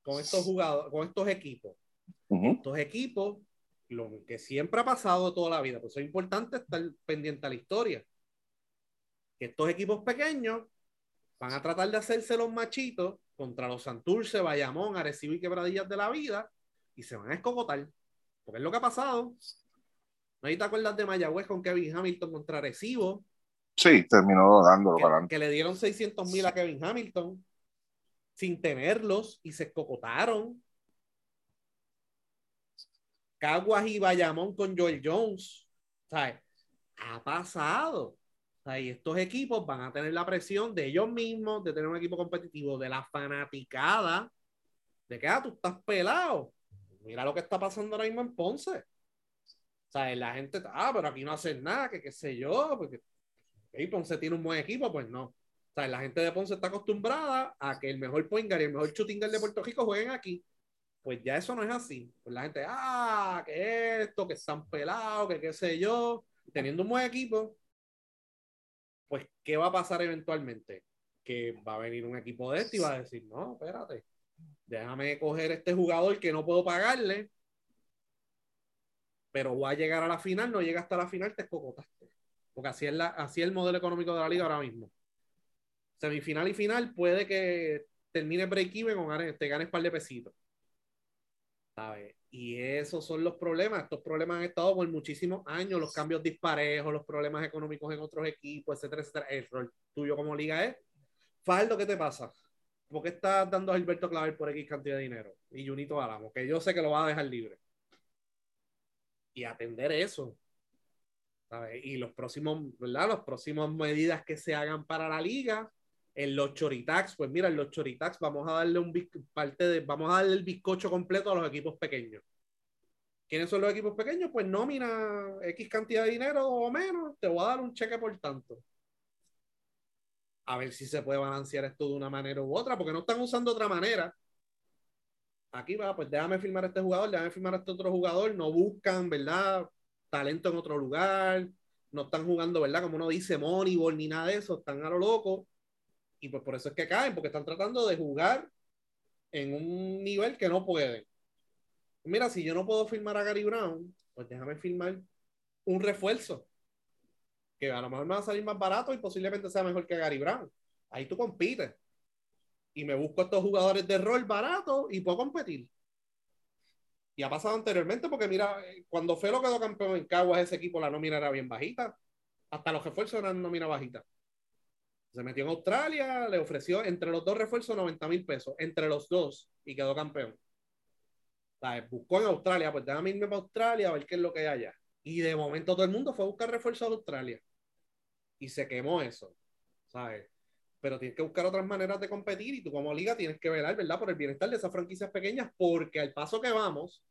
Con estos jugadores, con estos equipos. Estos equipos, lo que siempre ha pasado toda la vida, pues es importante estar pendiente a la historia. Que estos equipos pequeños van a tratar de hacerse los machitos contra los Santurce, Bayamón, Arecibo y Quebradillas de la vida y se van a escogotar. Porque es lo que ha pasado. ¿No te acuerdas de Mayagüez con Kevin Hamilton contra Arecibo? Sí, terminó dándolo que, para adelante. Que le dieron 600 mil a Kevin Hamilton sin tenerlos y se escocotaron. Caguas y Bayamón con Joel Jones. ¿Sabes? Ha pasado. Y estos equipos van a tener la presión de ellos mismos, de tener un equipo competitivo, de la fanaticada, de que ah, tú estás pelado. Mira lo que está pasando ahora mismo en Ponce. sea, La gente, ah, pero aquí no hacen nada, que qué sé yo, porque Ponce tiene un buen equipo, pues no. Sea, la gente de Ponce está acostumbrada a que el mejor point y el mejor shooting de Puerto Rico jueguen aquí. Pues ya eso no es así. Pues la gente, ah, que esto, que están pelados, que qué sé yo, teniendo un buen equipo, pues ¿qué va a pasar eventualmente? Que va a venir un equipo de este y va a decir, no, espérate, déjame coger este jugador que no puedo pagarle, pero va a llegar a la final, no llega hasta la final, te escocotaste. Porque así es, la, así el modelo económico de la liga ahora mismo. Semifinal y final puede que termine break-even o te ganes par de pesitos. ¿Sabes? Y esos son los problemas. Estos problemas han estado por muchísimos años, los cambios disparejos, los problemas económicos en otros equipos, etcétera, etcétera. El rol tuyo como liga es, Faldo, ¿qué te pasa? ¿Por qué estás dando a Gilberto Claver por X cantidad de dinero? Y Junito Álamo, que yo sé que lo va a dejar libre. Y atender eso. Y los próximos, ¿verdad? Los próximos medidas que se hagan para la liga, en los choritax, pues mira, en los choritax vamos a darle un parte de, vamos a darle el bizcocho completo a los equipos pequeños. ¿Quiénes son los equipos pequeños? Pues nómina X cantidad de dinero o menos, te voy a dar un cheque por tanto. A ver si se puede balancear esto de una manera u otra, porque no están usando otra manera. Aquí va, pues déjame firmar a este jugador, déjame firmar a este otro jugador, no buscan, ¿verdad? talento en otro lugar, no están jugando, ¿verdad? Como uno dice, Moneyball ni nada de eso, están a lo loco. Y pues por eso es que caen, porque están tratando de jugar en un nivel que no pueden. Mira, si yo no puedo firmar a Gary Brown, pues déjame firmar un refuerzo. Que a lo mejor me va a salir más barato y posiblemente sea mejor que Gary Brown. Ahí tú compites. Y me busco estos jugadores de rol baratos y puedo competir. Y ha pasado anteriormente porque mira, cuando Felo quedó campeón en Caguas, ese equipo la nómina era bien bajita. Hasta los refuerzos eran nómina bajita. Se metió en Australia, le ofreció entre los dos refuerzos 90 mil pesos, entre los dos, y quedó campeón. buscó en Australia, pues déjame irme para Australia a ver qué es lo que hay allá. Y de momento todo el mundo fue a buscar refuerzos a Australia. Y se quemó eso, ¿sabes? Pero tienes que buscar otras maneras de competir y tú como liga tienes que velar, ¿verdad? Por el bienestar de esas franquicias pequeñas, porque al paso que vamos,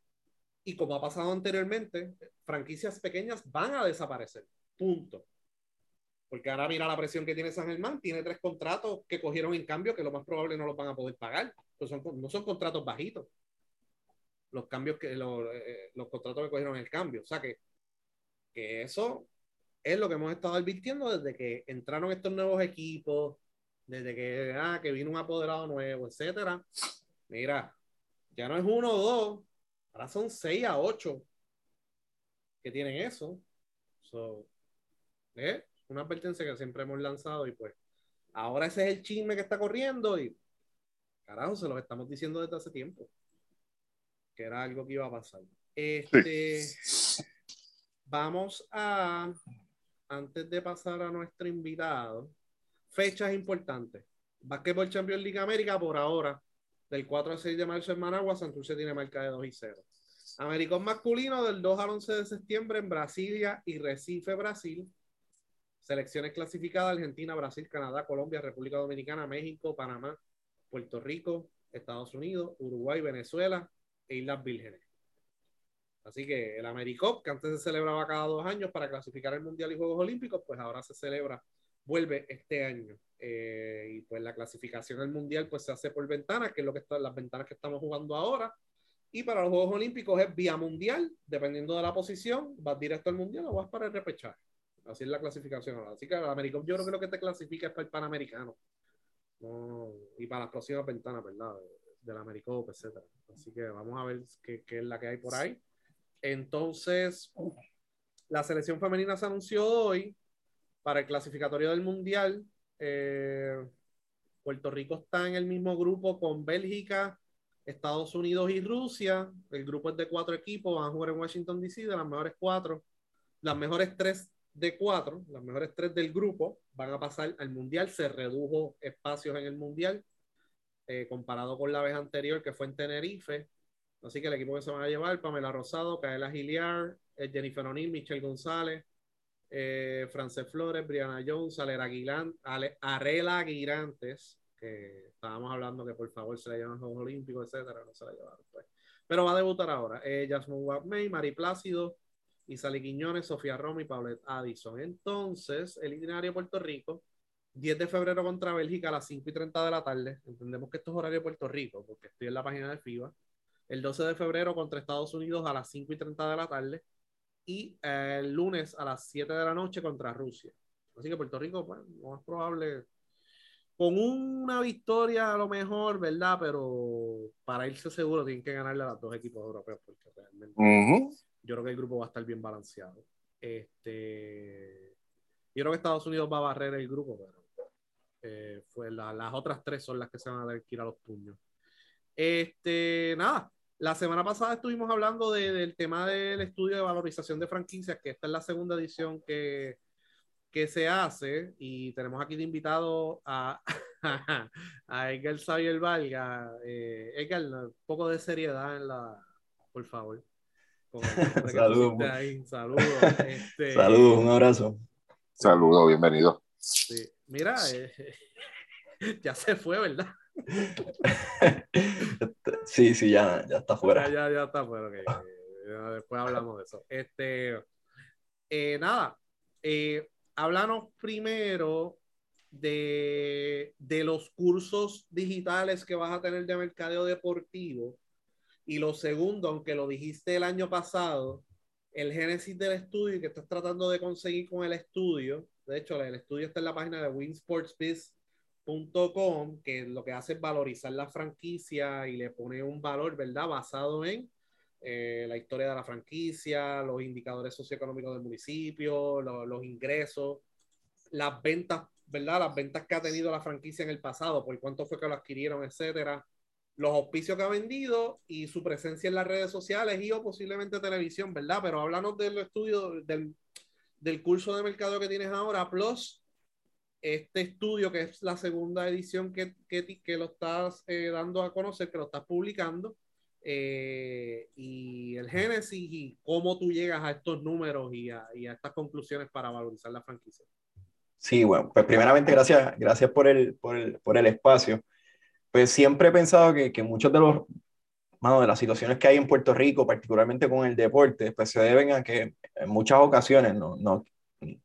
y como ha pasado anteriormente, franquicias pequeñas van a desaparecer. Punto. Porque ahora mira la presión que tiene San Germán, tiene tres contratos que cogieron en cambio que lo más probable no los van a poder pagar. Pues son, no son contratos bajitos. Los cambios que los, eh, los contratos que cogieron en el cambio. O sea que, que eso es lo que hemos estado advirtiendo desde que entraron estos nuevos equipos, desde que, ah, que vino un apoderado nuevo, etcétera. Mira, ya no es uno o dos, Ahora son 6 a 8 que tienen eso. So, ¿eh? Una advertencia que siempre hemos lanzado y pues ahora ese es el chisme que está corriendo y carajo, se los estamos diciendo desde hace tiempo. Que era algo que iba a pasar. Este, Vamos a, antes de pasar a nuestro invitado, fechas importantes. Basketball Champions League América por ahora, del 4 al 6 de marzo en Managua, Santurce tiene marca de 2 y 0. Americón masculino del 2 al 11 de septiembre en Brasilia y Recife, Brasil. Selecciones clasificadas Argentina, Brasil, Canadá, Colombia, República Dominicana, México, Panamá, Puerto Rico, Estados Unidos, Uruguay, Venezuela e Islas Vírgenes. Así que el AmeriCop, que antes se celebraba cada dos años para clasificar el Mundial y Juegos Olímpicos, pues ahora se celebra, vuelve este año. Eh, y pues la clasificación al Mundial pues se hace por ventanas, que es lo que está, las ventanas que estamos jugando ahora. Y para los Juegos Olímpicos es vía mundial, dependiendo de la posición, vas directo al mundial o vas para el repechaje. Así es la clasificación ahora. Así que el Americop yo creo que lo que te clasifica es para el Panamericano. y para las próximas ventanas, ¿verdad? Del Americop, etc. Así que vamos a ver qué, qué, es la que hay por ahí. Entonces, la selección femenina se anunció hoy para el clasificatorio del Mundial. Eh, Puerto Rico está en el mismo grupo con Bélgica, Estados Unidos y Rusia. El grupo es de cuatro equipos, van a jugar en Washington DC, de las mejores cuatro, las mejores tres de cuatro, las mejores tres del grupo van a pasar al Mundial. Se redujo espacios en el Mundial eh, comparado con la vez anterior que fue en Tenerife. Así que el equipo que se van a llevar, Pamela Rosado, Kaela Giliar, eh, Jennifer O'Neill, Michelle González, eh, France Flores, Brianna Jones, Arela Aguirantes, que estábamos hablando que por favor se la llevan los Juegos Olímpicos, etcétera, no se la llevaron. Pues. Pero va a debutar ahora. Eh, Jasmine Wapmey, Mari Plácido, Isali Quiñones, Sofía Roma y Paulette Addison. Entonces, el itinerario Puerto Rico, 10 de febrero contra Bélgica a las 5 y 30 de la tarde. Entendemos que esto es horario Puerto Rico, porque estoy en la página de FIBA. El 12 de febrero contra Estados Unidos a las 5 y 30 de la tarde. Y eh, el lunes a las 7 de la noche contra Rusia. Así que Puerto Rico, pues, más probable con una victoria a lo mejor, ¿verdad? Pero para irse seguro tienen que ganarle a los dos equipos europeos porque realmente yo creo que el grupo va a estar bien balanceado. Este, yo creo que Estados Unidos va a barrer el grupo, pero eh, fue las otras tres son las que se van a dar que ir a los puños. Este, nada, la semana pasada estuvimos hablando del tema del estudio de valorización de franquicias, que esta es la segunda edición que, que se hace y tenemos aquí de invitado a, a Edgar Xavier Valga. Eh, Edgar, un poco de seriedad en la, por favor. Saludos. Saludos. Este, Saludos, un abrazo. Saludos, bienvenido. Mira, eh, ya se fue, ¿verdad? sí, sí, ya, ya está fuera. Ya, ya, está fuera. Después hablamos de eso. Este, eh, nada, eh, háblanos primero de, de, los cursos digitales que vas a tener de mercadeo deportivo. Y lo segundo, aunque lo dijiste el año pasado, el génesis del estudio que estás tratando de conseguir con el estudio. De hecho, el estudio está en la página de winsportsbiz.com, que lo que hace es valorizar la franquicia y le pone un valor, ¿verdad? Basado en eh, la historia de la franquicia, los indicadores socioeconómicos del municipio, los ingresos, las ventas, ¿verdad? Las ventas que ha tenido la franquicia en el pasado, por cuánto fue que lo adquirieron, etcétera, los auspicios que ha vendido y su presencia en las redes sociales y o posiblemente televisión, ¿verdad? Pero háblanos del estudio, del, del curso de mercado que tienes ahora, plus este estudio que es la segunda edición que, que, que lo estás eh, dando a conocer, que lo estás publicando eh, y el génesis y cómo tú llegas a estos números y a, y a, estas conclusiones para valorizar la franquicia. Sí, bueno, pues primeramente gracias, gracias por el, por el, por el espacio. Pues siempre he pensado que, que muchos de los, de las situaciones que hay en Puerto Rico, particularmente con el deporte, pues se deben a que en muchas ocasiones, no, no,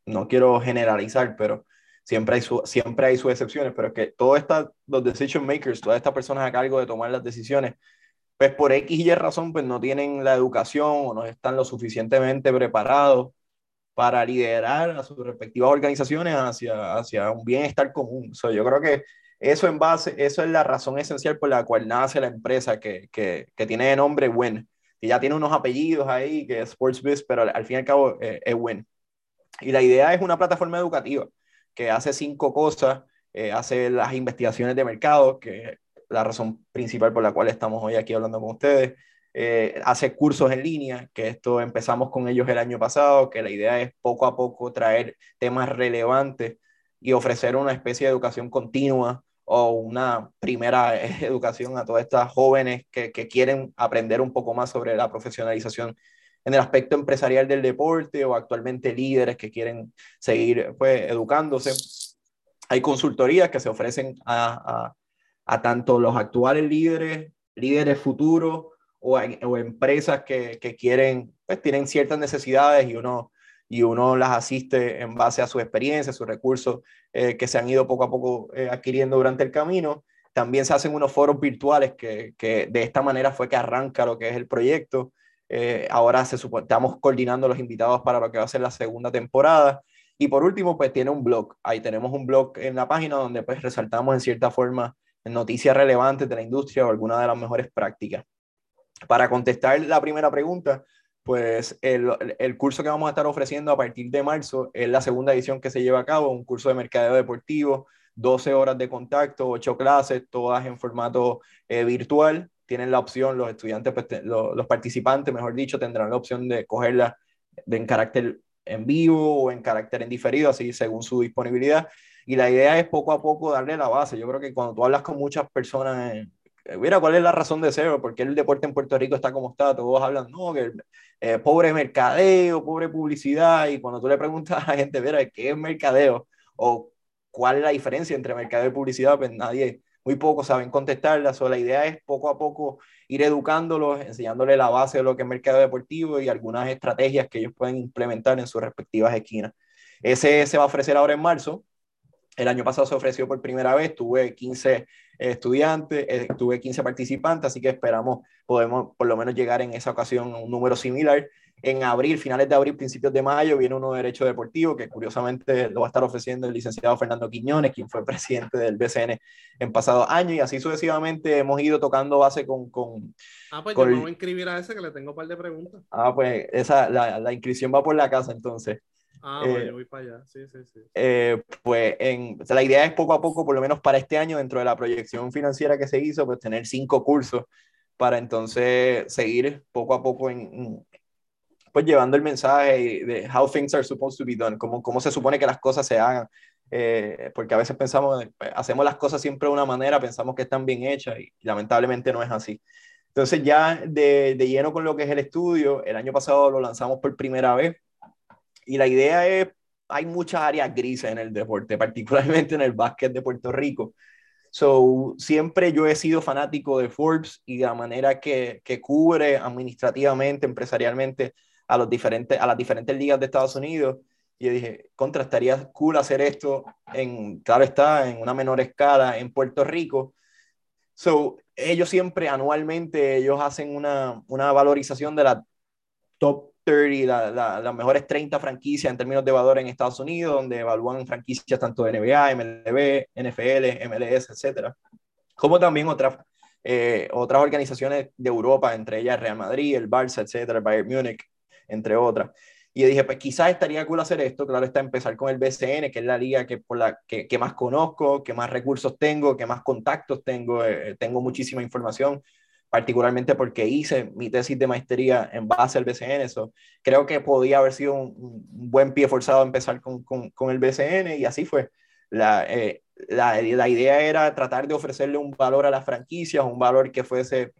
no quiero generalizar, pero siempre hay, su, siempre hay sus excepciones, pero es que todos los decision makers, todas estas personas a cargo de tomar las decisiones, pues por X y Y razón, pues no tienen la educación o no están lo suficientemente preparados para liderar a sus respectivas organizaciones hacia, hacia un bienestar común. So, yo creo que eso en base, eso es la razón esencial por la cual nace la empresa que, que, que tiene de nombre WIN, que ya tiene unos apellidos ahí, que es SportsBiz, pero al, fin y al cabo eh, es WIN. Y la idea es una plataforma educativa que hace cinco cosas, eh, hace las investigaciones de mercado, que la razón principal por la cual estamos hoy aquí hablando con ustedes. Eh, hace cursos en línea, que esto empezamos con ellos el año pasado, que la idea es poco a poco traer temas relevantes y ofrecer una especie de educación continua o una primera educación a todas estas jóvenes que, que quieren aprender un poco más sobre la profesionalización en el aspecto empresarial del deporte o actualmente líderes que quieren seguir pues, educándose. Hay consultorías que se ofrecen a, a, tanto los actuales líderes, líderes futuros o, o empresas que, que, quieren, pues tienen ciertas necesidades y uno, y uno las asiste en base a su experiencia, sus recursos eh, que se han ido poco a poco eh, adquiriendo durante el camino. También se hacen unos foros virtuales que, que, de esta manera fue que arranca lo que es el proyecto. Eh, ahora se estamos coordinando los invitados para lo que va a ser la segunda temporada. Y por último, pues tiene un blog. Ahí tenemos un blog en la página donde pues resaltamos en cierta forma noticias relevantes de la industria o alguna de las mejores prácticas. Para contestar la primera pregunta, pues el, el, curso que vamos a estar ofreciendo a partir de marzo es la segunda edición que se lleva a cabo, un curso de mercadeo deportivo, 12 horas de contacto, 8 clases, todas en formato eh, virtual tienen la opción, los estudiantes, pues, los, participantes, mejor dicho, tendrán la opción de cogerla de, en carácter en vivo o en carácter en diferido, así según su disponibilidad. Y la idea es poco a poco darle la base. Yo creo que cuando tú hablas con muchas personas, eh, mira, ¿cuál es la razón de ser? ¿Por qué el deporte en Puerto Rico está como está? Todos hablan, no, que eh, pobre mercadeo, pobre publicidad. Y cuando tú le preguntas a la gente, mira, ¿qué es mercadeo? O cuál es la diferencia entre mercadeo y publicidad, pues nadie muy pocos saben contestarlas. O la idea es poco a poco ir educándolos, enseñándoles la base de lo que es mercado deportivo y algunas estrategias que ellos pueden implementar en sus respectivas esquinas. Ese se va a ofrecer ahora en marzo. El año pasado se ofreció por primera vez, tuve 15 estudiantes, eh, tuve 15 participantes, así que esperamos podemos por lo menos llegar en esa ocasión a un número similar en abril, finales de abril, principios de mayo, viene uno de Derecho Deportivo, que curiosamente lo va a estar ofreciendo el licenciado Fernando Quiñones, quien fue presidente del BCN en pasados años, y así sucesivamente hemos ido tocando base con... con ah, pues con yo me voy a inscribir a ese, que le tengo un par de preguntas. Ah, pues esa, la, la inscripción va por la casa entonces. Ah, eh, voy para allá, sí, sí, sí. Eh, pues en, o sea, la idea es poco a poco, por lo menos para este año, dentro de la proyección financiera que se hizo, pues tener cinco cursos para entonces seguir poco a poco en, pues llevando el mensaje de how things are supposed to be done, cómo, cómo se supone que las cosas se hagan, eh, porque a veces pensamos, pues, hacemos las cosas siempre de una manera, pensamos que están bien hechas y, lamentablemente no es así. Entonces ya de, de, lleno con lo que es el estudio, el año pasado lo lanzamos por primera vez y la idea es, hay muchas áreas grises en el deporte, particularmente en el básquet de Puerto Rico. So, siempre yo he sido fanático de Forbes y de la manera que, que cubre administrativamente, empresarialmente a, los diferentes, a las diferentes ligas de Estados Unidos. Y yo dije, contra, estaría cool hacer esto en, claro está, en una menor escala en Puerto Rico. So, ellos siempre anualmente, ellos hacen una, una valorización de la top 30, la, las mejores 30 franquicias en términos de valor en Estados Unidos, donde evalúan franquicias tanto de NBA, MLB, NFL, MLS, etcétera, como también otras, eh, otras organizaciones de Europa, entre ellas Real Madrid, el Barça, etcétera, Bayern Múnich, entre otras. Y dije, pues quizás estaría cool hacer esto, claro está, empezar con el BCN, que es la liga que, por la, que, que más conozco, que más recursos tengo, que más contactos tengo, eh, tengo muchísima información, particularmente porque hice mi tesis de maestría en base al BCN, eso creo que podía haber sido un, un buen pie forzado empezar con, con, con, el BCN y así fue. La, eh, la, la idea era tratar de ofrecerle un valor a las franquicias, un valor que fuese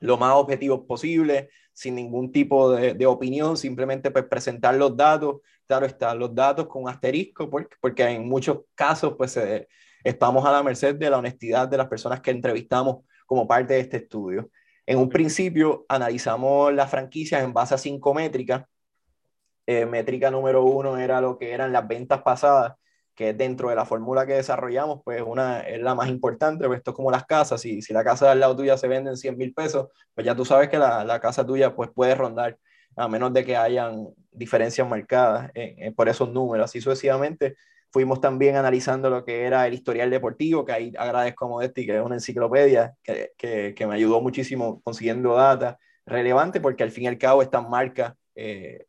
lo más objetivo posible, sin ningún tipo de, de, opinión, simplemente pues presentar los datos, claro está, los datos con asterisco, porque, porque en muchos casos pues eh, estamos a la merced de la honestidad de las personas que entrevistamos como parte de este estudio. En un principio analizamos las franquicias en base a cinco métricas. Eh, métrica número uno era lo que eran las ventas pasadas que dentro de la fórmula que desarrollamos, pues una es la más importante, pues esto es como las casas, si, si la casa del lado tuya se vende en 100 mil pesos, pues ya tú sabes que la, la, casa tuya pues puede rondar, a menos de que hayan diferencias marcadas por esos números, así sucesivamente. Fuimos también analizando lo que era el historial deportivo, que ahí agradezco a Modesti, que es una enciclopedia que, que, me ayudó muchísimo consiguiendo data relevante, porque al fin y al cabo estas marcas eh,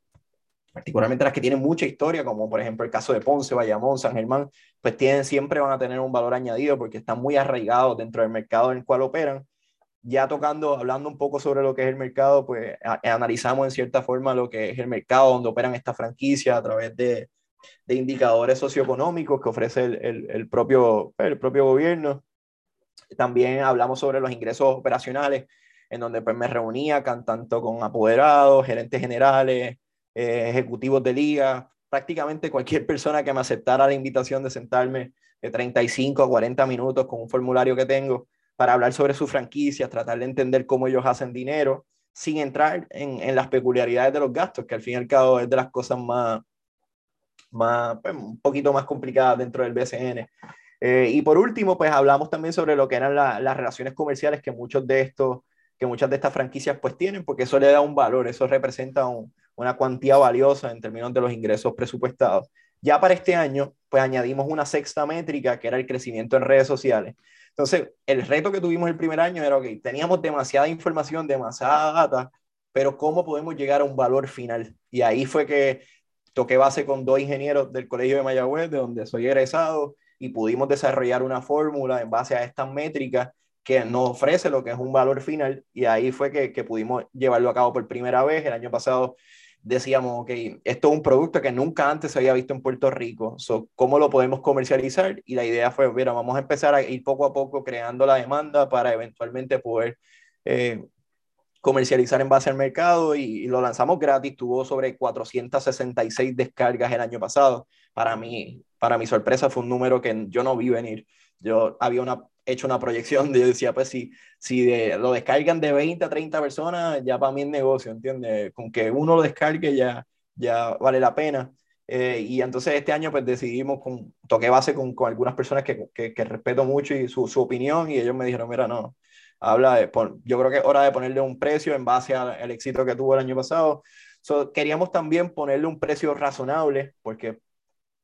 particularmente las que tienen mucha historia, como por ejemplo el caso de Ponce, Bayamón, San Germán, pues tienen, siempre van a tener un valor añadido porque están muy arraigados dentro del mercado en el cual operan. Ya tocando, hablando un poco sobre lo que es el mercado, pues analizamos en cierta forma lo que es el mercado donde operan estas franquicias a través de, de indicadores socioeconómicos que ofrece el, el, propio, el propio gobierno. También hablamos sobre los ingresos operacionales, en donde pues, me reunía tanto con apoderados, gerentes generales, eh, ejecutivos de liga, prácticamente cualquier persona que me aceptara la invitación de sentarme de 35 a 40 minutos con un formulario que tengo para hablar sobre sus franquicias, tratar de entender cómo ellos hacen dinero, sin entrar en, en las peculiaridades de los gastos, que al fin y al cabo es de las cosas más, más pues, un poquito más complicadas dentro del BCN. Eh, y por último, pues hablamos también sobre lo que eran las relaciones comerciales que muchos de estos, que muchas de estas franquicias pues tienen, porque eso le da un valor, eso representa una cuantía valiosa en términos de los ingresos presupuestados. Ya para este año, pues añadimos una sexta métrica que era el crecimiento en redes sociales. Entonces, el reto que tuvimos el primer año era, que teníamos demasiada información, demasiada data, pero ¿cómo podemos llegar a un valor final? Y ahí fue que toqué base con dos ingenieros del Colegio de Mayagüez, de donde soy egresado, y pudimos desarrollar una fórmula en base a estas métricas que nos ofrece lo que es un valor final y ahí fue que, pudimos llevarlo a cabo por primera vez. El año pasado decíamos, ok, esto es un producto que nunca antes se había visto en Puerto Rico, so, ¿cómo lo podemos comercializar? Y la idea fue, mira, vamos a empezar a ir poco a poco creando la demanda para eventualmente poder eh, comercializar en base al mercado y, lo lanzamos gratis, tuvo sobre 466 descargas el año pasado. Para mí, para mi sorpresa fue un número que yo no vi venir. Yo había una, hecho una proyección de, yo decía, pues si, si lo descargan de 20 a 30 personas, ya para mí es negocio, ¿entiendes? Con que uno lo descargue ya, ya vale la pena. Eh, y entonces este año pues decidimos, con, toqué base con, con algunas personas que, que, que, respeto mucho y su, su, opinión y ellos me dijeron, mira, no, habla de, por, yo creo que es hora de ponerle un precio en base al éxito que tuvo el año pasado. So, queríamos también ponerle un precio razonable porque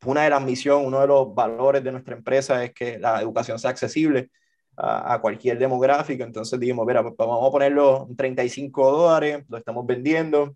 una de las misiones, uno de los valores de nuestra empresa es que la educación sea accesible a, a cualquier demográfico. Entonces dijimos, mira, pues vamos a ponerlo en 35 dólares, lo estamos vendiendo.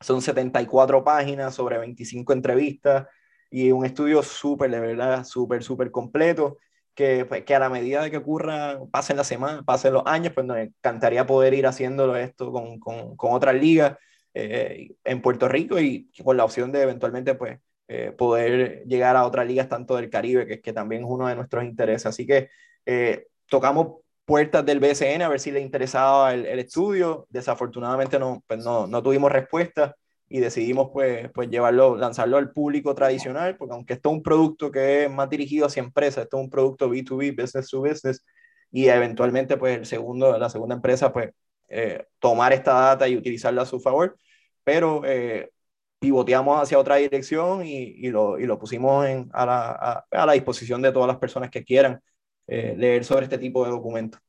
Son 74 páginas sobre 25 entrevistas y un estudio súper, de verdad, súper, súper completo. Que, pues, que, a la medida de que ocurra, pasen la semana, pasen los años, pues nos encantaría poder ir haciéndolo esto con, con, con otras ligas eh, en Puerto Rico y con la opción de eventualmente pues eh, poder llegar a otras ligas tanto del Caribe, que, que también es uno de nuestros intereses. Así que eh, tocamos puertas del BCN a ver si le interesaba el, el estudio. Desafortunadamente no, pues no, no, tuvimos respuesta y decidimos pues, pues llevarlo, lanzarlo al público tradicional, porque aunque esto es un producto que es más dirigido hacia empresas, esto es un producto B2B, business to business, y eventualmente pues el segundo, la segunda empresa pues eh, tomar esta data y utilizarla a su favor, pero eh, pivoteamos hacia otra dirección y, y, lo, y lo, pusimos en, a, la, a, la, disposición de todas las personas que quieran eh, leer sobre este tipo de documentos.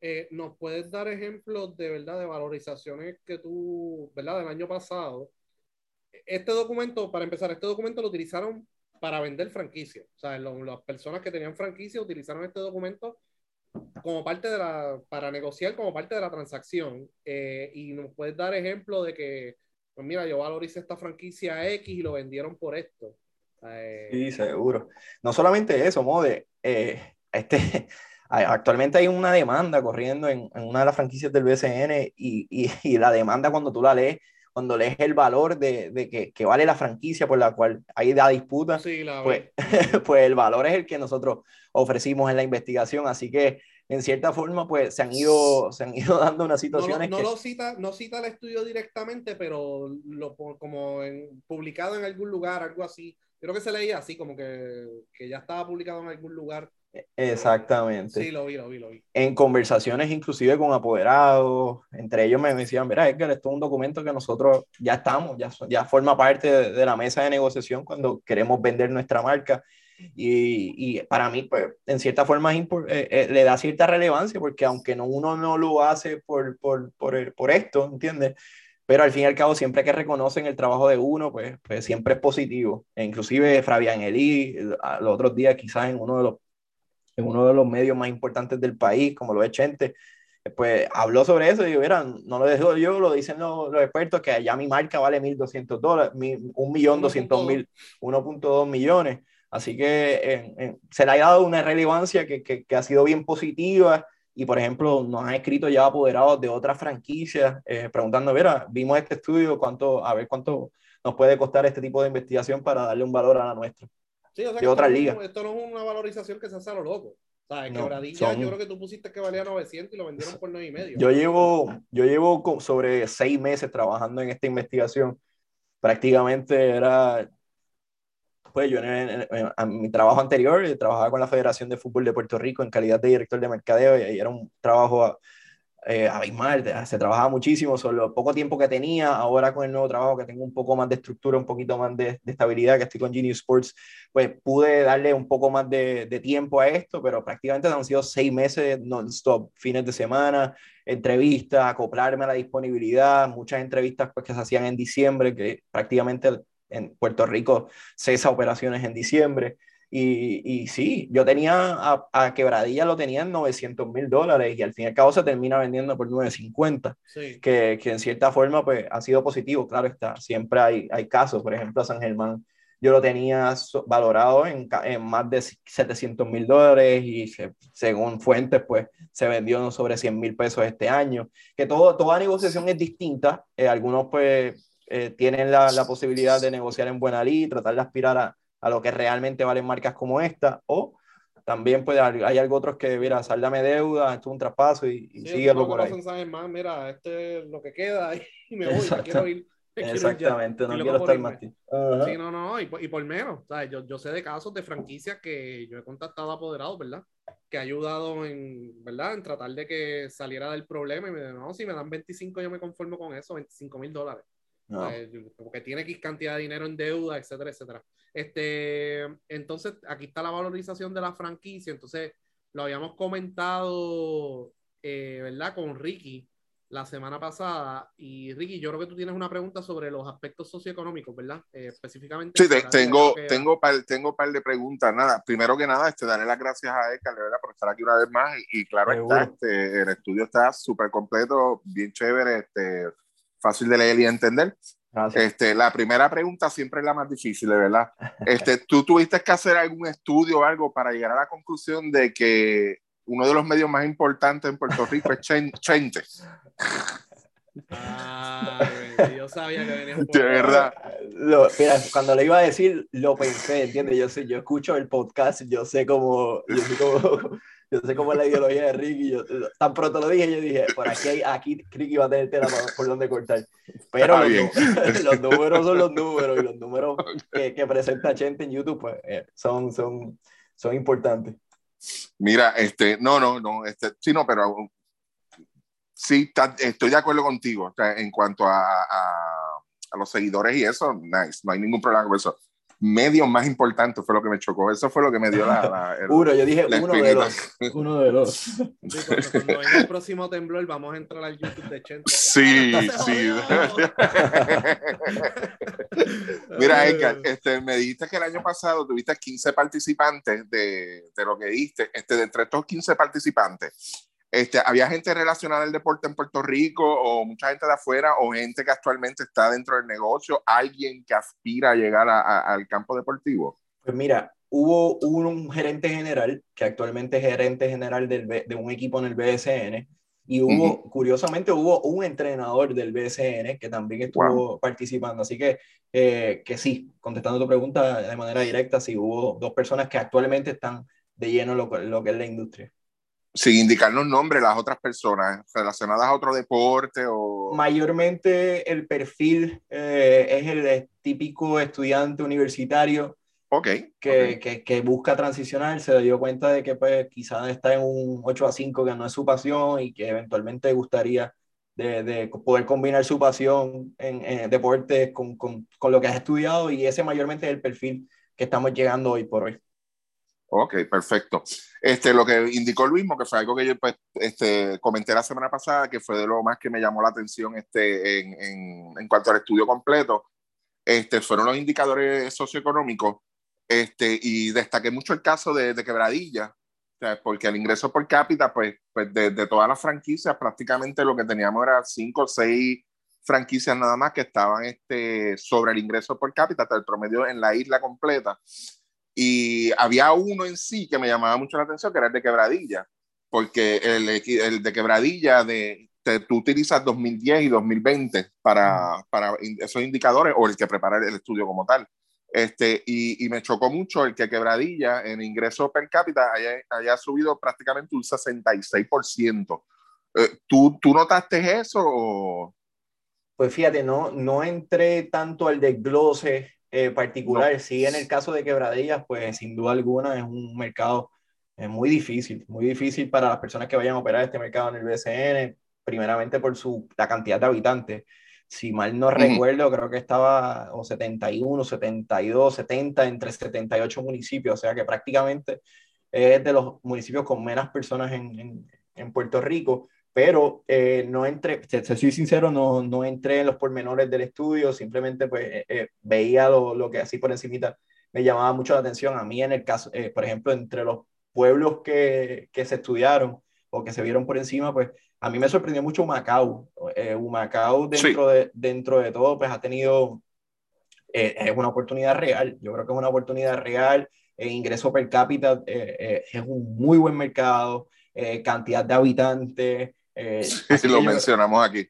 Eh, ¿Nos puedes dar ejemplos de verdad de valorizaciones que tú, verdad, del año pasado? Este documento, para empezar, este documento lo utilizaron para vender franquicia. O sea, lo, las personas que tenían franquicia utilizaron este documento como parte de la, para negociar como parte de la transacción. Eh, y nos puedes dar ejemplos de que pues mira, yo valoricé esta franquicia X y lo vendieron por esto. Eh... Sí, seguro. No solamente eso, Mode, eh, este, actualmente hay una demanda corriendo en, en, una de las franquicias del BCN y, y, y, la demanda cuando tú la lees, cuando lees el valor de, de que, que, vale la franquicia por la cual hay la disputa, sí, la pues, pues el valor es el que nosotros ofrecimos en la investigación. Así que en cierta forma, pues se han ido, se han ido dando unas situaciones. No, no, que... lo cita, no cita el estudio directamente, pero lo, como en, publicado en algún lugar, algo así. Creo que se leía así, como que, que ya estaba publicado en algún lugar. Exactamente. Sí, lo vi, lo vi, lo vi. En conversaciones inclusive con apoderados, entre ellos me decían, mira, Edgar, esto es un documento que nosotros ya estamos, ya, ya forma parte de, de la mesa de negociación cuando queremos vender nuestra marca y, y, para mí, pues, en cierta forma eh, eh, le da cierta relevancia, porque aunque no, uno no lo hace por, por, por, por, esto, ¿entiendes? Pero al fin y al cabo, siempre que reconocen el trabajo de uno, pues, pues siempre es positivo. E inclusive Fabián Elí, los otros días quizás en uno, de los, en uno de los medios más importantes del país, como lo es Chente, pues habló sobre eso y digo, mira, no lo dejo yo, lo dicen los, los expertos, que allá mi marca vale 1.200 dólares, 1.200.000, 1.2 millones. Así que se le ha dado una relevancia que, que, que, ha sido bien positiva y, por ejemplo, nos han escrito ya apoderados de otras franquicias eh, preguntando, mira, vimos este estudio, cuánto, a ver cuánto nos puede costar este tipo de investigación para darle un valor a la nuestra. Sí, o sea, de otras ligas. Esto no es una valorización que se hace a lo loco. O sea, en quebradilla yo creo que tú pusiste que valía 900 y lo vendieron por 9 y medio. Yo llevo, yo llevo sobre seis meses trabajando en esta investigación. Prácticamente era, pues yo en, mi trabajo anterior trabajaba con la Federación de Fútbol de Puerto Rico en calidad de director de mercadeo y era un trabajo eh, abismal, se trabajaba muchísimo, solo poco tiempo que tenía, ahora con el nuevo trabajo que tengo un poco más de estructura, un poquito más de, estabilidad, que estoy con Genius Sports, pues pude darle un poco más de, de tiempo a esto, pero prácticamente han sido seis meses non-stop, fines de semana, entrevistas, acoplarme a la disponibilidad, muchas entrevistas pues, que se hacían en diciembre, que prácticamente en Puerto Rico cesa operaciones en diciembre. Y, y, sí, yo tenía a, Quebradilla lo tenía en 900 mil dólares y al fin y al cabo se termina vendiendo por 950, que, que, en cierta forma pues ha sido positivo, claro está, siempre hay, hay casos, por ejemplo a San Germán yo lo tenía valorado en, en más de 700 mil dólares y según fuentes pues se vendió sobre 100 mil pesos este año, que todo, toda negociación es distinta, eh, algunos pues eh, tienen la, la posibilidad de negociar en buena ley, tratar de aspirar a a lo que realmente valen marcas como esta, o también puede, hay algo otros que, mira, saldame deuda, esto es un traspaso y, y sí, por ahí. más, mira, este es lo que queda y me voy, quiero ir. Exactamente, no quiero estar más Sí, no, no, y, y por menos, ¿sabes? Yo, yo sé de casos de franquicias que yo he contactado a apoderados, ¿verdad? Que ha ayudado en, ¿verdad? En tratar de que saliera del problema y me dijeron, no, si me dan 25 yo me conformo con eso, 25 mil dólares. Porque tiene X cantidad de dinero en deuda, etcétera, etcétera. Este, entonces, aquí está la valorización de la franquicia. Entonces, lo habíamos comentado, eh, ¿verdad? Con Ricky la semana pasada. Y Ricky, yo creo que tú tienes una pregunta sobre los aspectos socioeconómicos, ¿verdad? Eh, específicamente. Sí, tengo, tengo, par, tengo un par de preguntas. Nada, primero que nada, este, darle las gracias a Eka, ¿verdad? Por estar aquí una vez más. Y, claro está, este, el estudio está súper completo, bien chévere, este, fácil de leer y entender. Este, la primera pregunta siempre es la más difícil, ¿verdad? Este, ¿Tú tuviste que hacer algún estudio o algo para llegar a la conclusión de que uno de los medios más importantes en Puerto Rico es Chente? yo sabía que venía De verdad. mira, cuando le iba a decir, lo pensé, ¿entiendes? Yo sé, yo escucho el podcast, yo sé cómo, yo sé cómo, yo sé cómo es la ideología de Ricky. Yo, tan pronto lo dije, yo dije, por aquí, hay, aquí Ricky va a tener tela por donde cortar. Pero los, los, números son los números y los números que, que presenta gente en YouTube pues, eh, son, son, son importantes. Mira, este, no, no, no, este, sí, no, pero sí, estoy de acuerdo contigo en cuanto a, a, a, los seguidores y eso, nice, no hay ningún problema con eso medios más importantes fue lo que me chocó. Eso fue lo que me dio la. uno, yo dije uno de los. Uno de los. cuando, venga el próximo temblor, vamos a entrar al YouTube de Chente. Sí, sí. Mira, Edgar, este, me dijiste que el año pasado tuviste 15 participantes de, de lo que diste. Este, de entre estos 15 participantes, este, ¿Había gente relacionada al deporte en Puerto Rico o mucha gente de afuera o gente que actualmente está dentro del negocio? ¿Alguien que aspira a llegar al campo deportivo? Pues mira, hubo un gerente general que actualmente es gerente general del, de un equipo en el BSN y hubo, curiosamente, hubo un entrenador del BSN que también estuvo participando. Así que, eh, que sí, contestando tu pregunta de manera directa, sí, hubo dos personas que actualmente están de lleno lo, lo que es la industria sin indicarnos nombres las otras personas relacionadas a otro deporte o... Mayormente el perfil eh, es el típico estudiante universitario okay, que, Que, que, busca transicionar, se dio cuenta de que pues quizás está en un 8 a 5 que no es su pasión y que eventualmente gustaría de, de poder combinar su pasión en, en deportes con, con, con lo que has estudiado y ese mayormente es el perfil que estamos llegando hoy por hoy. Ok, perfecto. Este, lo que indicó Luis, que fue algo que yo pues, este, comenté la semana pasada, que fue de lo más que me llamó la atención este, en, en, en cuanto al estudio completo, este, fueron los indicadores socioeconómicos, este, y destaqué mucho el caso de, de Quebradilla, porque el ingreso por cápita, pues, pues de, de, todas las franquicias, prácticamente lo que teníamos era cinco o seis franquicias nada más que estaban este, sobre el ingreso por cápita, hasta el promedio en la isla completa. Y había uno en sí que me llamaba mucho la atención, que era el de Quebradilla, porque el, el de Quebradilla, de, tú utilizas 2010 y 2020 para, para esos indicadores o el que prepara el estudio como tal. Este, y, y, me chocó mucho el que Quebradilla en ingreso per cápita haya, haya subido prácticamente un 66%. Eh, ¿tú, ¿Tú notaste eso? O? Pues fíjate, no, no entré tanto al desglose eh, particular. Sí, en el caso de Quebradillas, pues sin duda alguna es un mercado eh, muy difícil, muy difícil para las personas que vayan a operar este mercado en el BCN, primeramente por su, la cantidad de habitantes. Si mal no recuerdo, creo que estaba o 71, 72, 70, entre 78 municipios, o sea que prácticamente es de los municipios con menos personas en, en, Puerto Rico, pero eh, no entré, te, soy sincero, no, no entré en los pormenores del estudio, simplemente pues eh, eh, veía lo, lo, que así por encimita me llamaba mucho la atención. A mí en el caso, por ejemplo, entre los pueblos que, que se estudiaron o que se vieron por encima, pues a mí me sorprendió mucho Humacao. Eh, Humacao dentro, de, dentro de todo, pues ha tenido, eh, es una oportunidad real. Yo creo que es una oportunidad real. Ingreso per cápita eh, es un muy buen mercado, cantidad de habitantes. Sí, lo mencionamos aquí.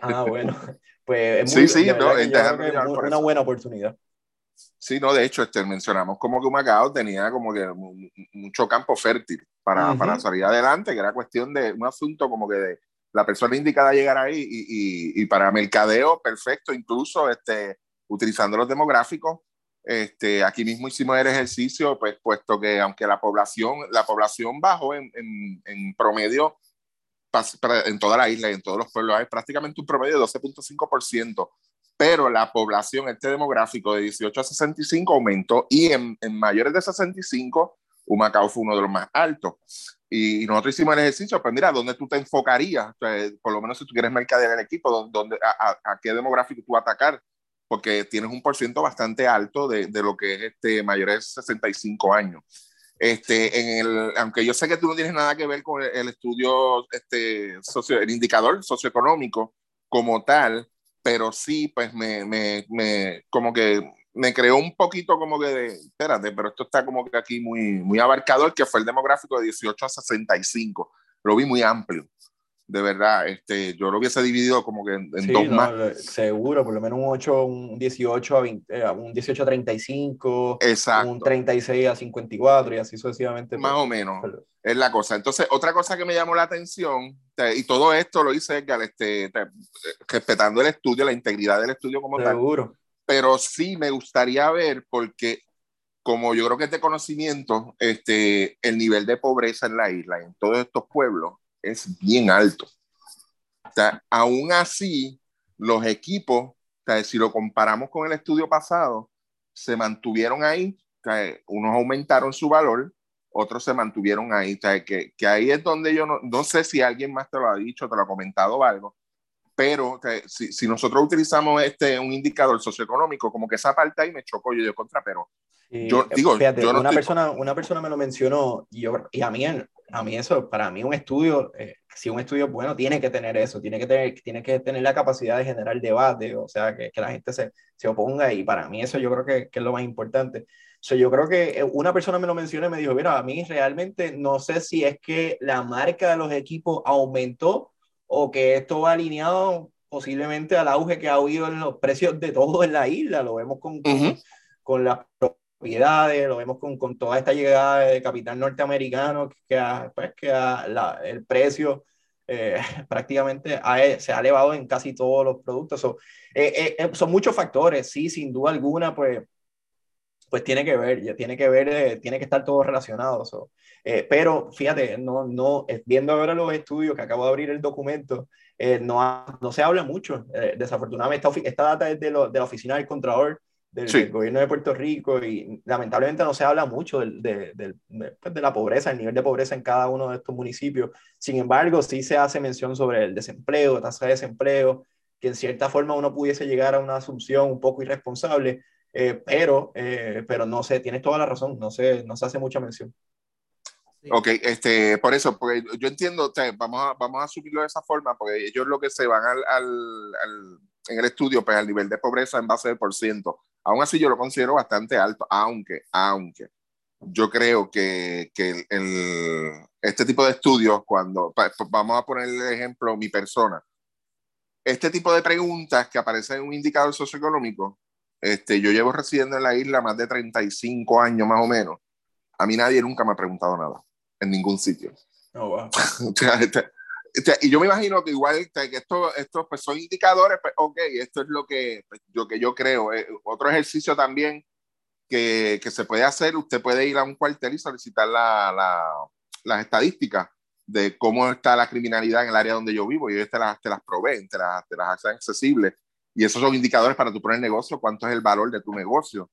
Ah, bueno. Pues es muy, sí, sí, una buena oportunidad. Sí, no, de hecho, este, mencionamos como que Humacao tenía como que mucho campo fértil para, para, salir adelante, que era cuestión de un asunto como que de la persona indicada llegar ahí y, y, y para mercadeo, perfecto, incluso este, utilizando los demográficos. Este, aquí mismo hicimos el ejercicio, pues puesto que aunque la población, la población bajó en, en, en promedio en toda la isla y en todos los pueblos hay prácticamente un promedio de 12.5%, pero la población, este demográfico de 18 a 65 aumentó y en, en mayores de 65, Humacao fue uno de los más altos. Y, nosotros hicimos el ejercicio, pues mira, ¿dónde tú te enfocarías? por lo menos si tú quieres mercadear el equipo, ¿dónde, a, a, qué demográfico tú atacar? Porque tienes un por ciento bastante alto de, de, lo que es este, mayores de 65 años. Este, en el, aunque yo sé que tú no tienes nada que ver con el, el estudio, este, socio, el indicador socioeconómico como tal, pero sí, pues me, me, me, como que me creó un poquito como que de, espérate, pero esto está como que aquí muy, muy abarcador, que fue el demográfico de 18 a 65. Lo vi muy amplio, de verdad. Este, yo lo hubiese dividido como que en, dos más. Seguro, por lo menos un 8, un 18 a 20, eh, un 18 a 35, Exacto. un 36 a 54 y así sucesivamente. Más o menos es la cosa. Entonces, otra cosa que me llamó la atención, y todo esto lo hice Edgar, este, respetando el estudio, la integridad del estudio como Seguro. tal. Pero sí me gustaría ver, porque como yo creo que es de conocimiento, este, el nivel de pobreza en la isla, en todos estos pueblos, es bien alto. O sea, aún así, los equipos, si lo comparamos con el estudio pasado, se mantuvieron ahí, unos aumentaron su valor, otros se mantuvieron ahí. O que, que, ahí es donde yo no, no, sé si alguien más te lo ha dicho, te lo ha comentado o algo, pero si, si, nosotros utilizamos este, un indicador socioeconómico, como que esa parte ahí me chocó yo, yo contra, pero yo digo, yo no una, persona, una persona me lo mencionó y, yo, y a, mí, a mí eso, para mí un estudio, eh, si un estudio es bueno, tiene que tener eso, tiene que tener, tiene que tener la capacidad de generar debate, o sea, que, que la gente se, se, oponga y para mí eso yo creo que, que es lo más importante yo creo que eh, una persona me lo mencionó y me dijo, mira, a mí realmente no sé si es que la marca de los equipos aumentó o que esto va alineado posiblemente al auge que ha habido en los precios de todo en la isla. Lo vemos con, con, las propiedades, lo vemos con, con, toda esta llegada de capital norteamericano que, pues, que el precio eh, prácticamente se ha elevado en casi todos los productos. Eh, son muchos factores, sí, sin duda alguna, pues pues tiene que ver, ya tiene que ver, eh, tiene que estar todo relacionado. Eh, pero fíjate, no, no, eh, viendo ahora los estudios que acabo de abrir el documento, no, no se habla mucho. desafortunadamente, esta, esta data es de, lo, de, la Oficina del Contralor del, Gobierno de Puerto Rico y lamentablemente no se habla mucho del, de, pues, de, la pobreza, el nivel de pobreza en cada uno de estos municipios. Sin embargo, sí se hace mención sobre el desempleo, tasa de desempleo, que en cierta forma uno pudiese llegar a una asunción un poco irresponsable eh, pero, eh, pero no sé, tienes toda la razón, no se, no se hace mucha mención. Ok, este, por eso, porque yo entiendo, vamos, a, vamos a asumirlo de esa forma, porque ellos lo que se van al, al, en el estudio, pues al nivel de pobreza en base de por ciento. Aún así yo lo considero bastante alto, aunque, aunque yo creo que, que el, este tipo de estudios, cuando, vamos a poner el ejemplo, mi persona, este tipo de preguntas que aparecen en un indicador socioeconómico, este, yo llevo residiendo en la isla más de 35 años más o menos. A mí nadie nunca me ha preguntado nada en ningún sitio. Oh, y yo me imagino que igual que estos esto, pues son indicadores, pues ok, esto es lo que, pues, yo, que yo creo. Eh, otro ejercicio también que, que, se puede hacer, usted puede ir a un cuartel y solicitar la, la, las estadísticas de cómo está la criminalidad en el área donde yo vivo y ellos te las, te las proveen, te las, te las hacen accesibles. Y esos son indicadores para tu poner negocio, cuánto es el valor de tu negocio.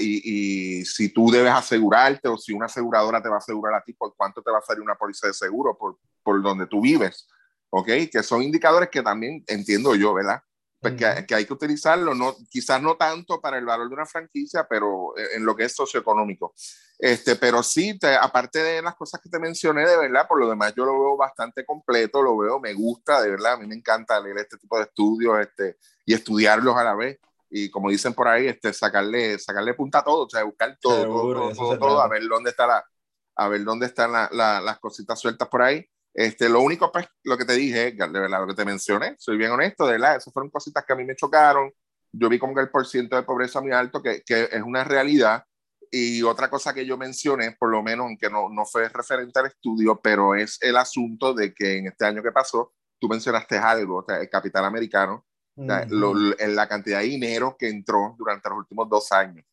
Y, y, si tú debes asegurarte o si una aseguradora te va a asegurar a ti, por cuánto te va a salir una póliza de seguro por, por donde tú vives. ¿Ok? Que son indicadores que también entiendo yo, ¿verdad? Pues que, que, hay que utilizarlo, no, quizás no tanto para el valor de una franquicia, pero en lo que es socioeconómico. Este, pero sí, aparte de las cosas que te mencioné, de verdad, por lo demás yo lo veo bastante completo, lo veo, me gusta, de verdad, a mí me encanta leer este tipo de estudios este, y estudiarlos a la vez. Y como dicen por ahí, este, sacarle, sacarle punta a todo, o sea, buscar todo, todo, todo, todo, a ver dónde está la, a ver dónde están la, la, las cositas sueltas por ahí. Este, lo único, pues, lo que te dije, Edgar, de verdad, lo que te mencioné, soy bien honesto, de verdad, esas fueron cositas que a mí me chocaron. Yo vi como que el porcentaje de pobreza muy alto, que, que, es una realidad. Y otra cosa que yo mencioné, por lo menos, aunque no, no fue referente al estudio, pero es el asunto de que en este año que pasó, tú mencionaste algo, o sea, el capital americano, en la cantidad de dinero que entró durante los últimos dos años.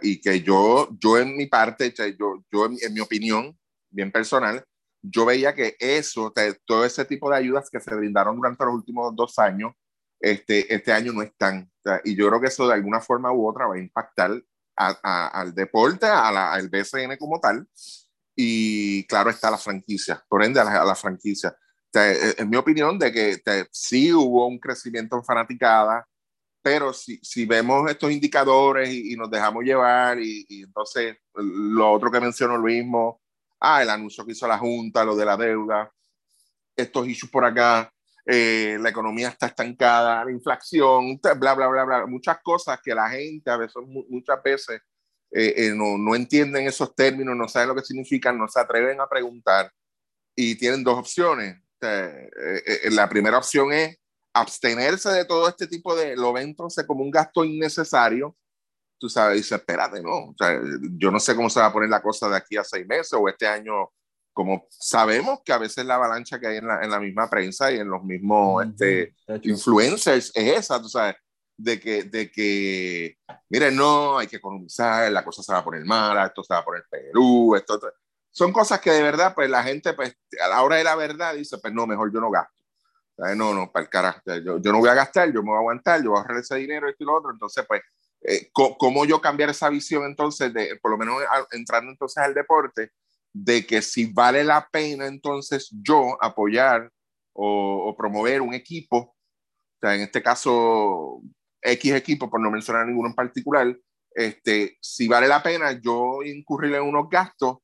Y que yo, yo en mi parte, yo, yo en, en mi opinión, bien personal, yo veía que eso, todo ese tipo de ayudas que se brindaron durante los últimos dos años, este, este año no están. y yo creo que eso de alguna forma u otra va a impactar al deporte, al BCN como tal, y claro está la franquicia, por ende a la, franquicia. E, en mi opinión, de que sí hubo un crecimiento en fanaticada, pero si, si vemos estos indicadores y, nos dejamos llevar, y, y, entonces lo otro que mencionó Luis mismo, ah, el anuncio que hizo la Junta, lo de la deuda, estos issues por acá, eh, la economía está estancada, la inflación, bla, bla, bla, bla, muchas cosas que la gente a veces, muchas veces eh, eh, no, no entienden esos términos, no saben lo que significan, no se atreven a preguntar y tienen dos opciones. La primera opción es abstenerse de todo este tipo de, lo ven entonces como un gasto innecesario tú sabes, dice, espérate, no, o sea, yo no sé cómo se va a poner la cosa de aquí a seis meses o este año, como sabemos que a veces la avalancha que hay en la, en la misma prensa y en los mismos este, influencers es esa, tú sabes, de que, de que, miren, no, hay que economizar, la cosa se va a poner mala, esto se va a poner Perú, esto, son cosas que de verdad, pues la gente, pues a la hora de la verdad dice, pues no, mejor yo no gasto. No, no, para el carajo, yo, yo no voy a gastar, yo me voy a aguantar, yo voy a ahorrar ese dinero, esto y lo otro, entonces pues eh, ¿cómo yo cambiar esa visión entonces, de, por lo menos entrando entonces al deporte, de que si vale la pena entonces yo apoyar o, promover un equipo, o sea, en este caso X equipo, por no mencionar ninguno en particular, este, si vale la pena yo incurrir en unos gastos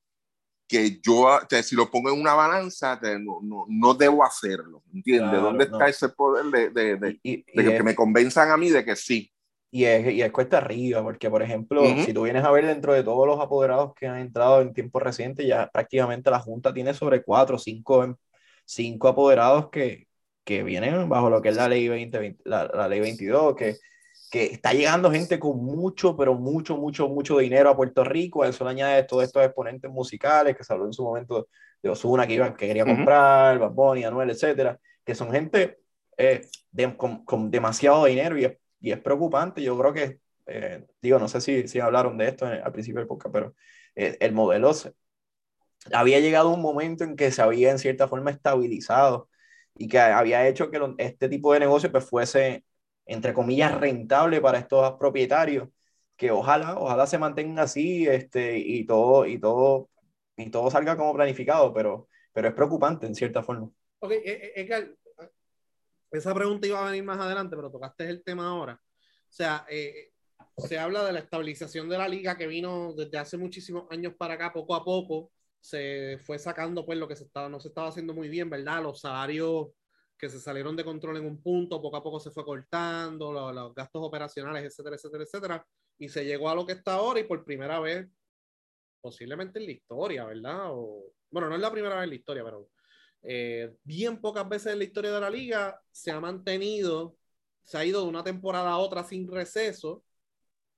que yo, si lo pongo en una balanza, no, no, no, debo hacerlo, ¿entiendes? ¿Dónde está ese poder de, de, de, que me convenzan a mí de que sí? Y es, y es cuesta arriba, porque por ejemplo, si tú vienes a ver dentro de todos los apoderados que han entrado en tiempo reciente, ya prácticamente la Junta tiene sobre cuatro o cinco, cinco apoderados que, que vienen bajo lo que es la ley, 20, la, la, ley 22, que, que está llegando gente con mucho, pero mucho, mucho, mucho dinero a Puerto Rico. A eso le añade todos estos exponentes musicales que se habló en su momento de Osuna que, que quería comprar, Bad Bunny, Anuel, etcétera, que son gente eh, con, con, demasiado dinero y es y es preocupante. Yo creo que, eh, digo, no sé si, si hablaron de esto al principio del podcast, pero eh, el modelo había llegado un momento en que se había en cierta forma estabilizado y que había hecho que este tipo de negocio pues fuese, entre comillas, rentable para estos propietarios, que ojalá, ojalá se mantengan así este, y, todo, y, todo, y todo salga como planificado, pero, pero es preocupante en cierta forma. Ok, eh, esa pregunta iba a venir más adelante, pero tocaste el tema ahora. O sea, eh, se habla de la estabilización de la liga que vino desde hace muchísimos años para acá, poco a poco. se fue sacando pues lo que se estaba, no se estaba haciendo muy bien, ¿verdad? Los salarios que se salieron de control en un punto, poco a poco se fue cortando, los, gastos operacionales, etcétera, etcétera, etcétera, y se llegó a lo que está ahora y por primera vez, posiblemente en la historia, ¿verdad? O, bueno, no es la primera vez en la historia, pero eh, bien pocas veces en la historia de la liga se ha mantenido, se ha ido de una temporada a otra sin receso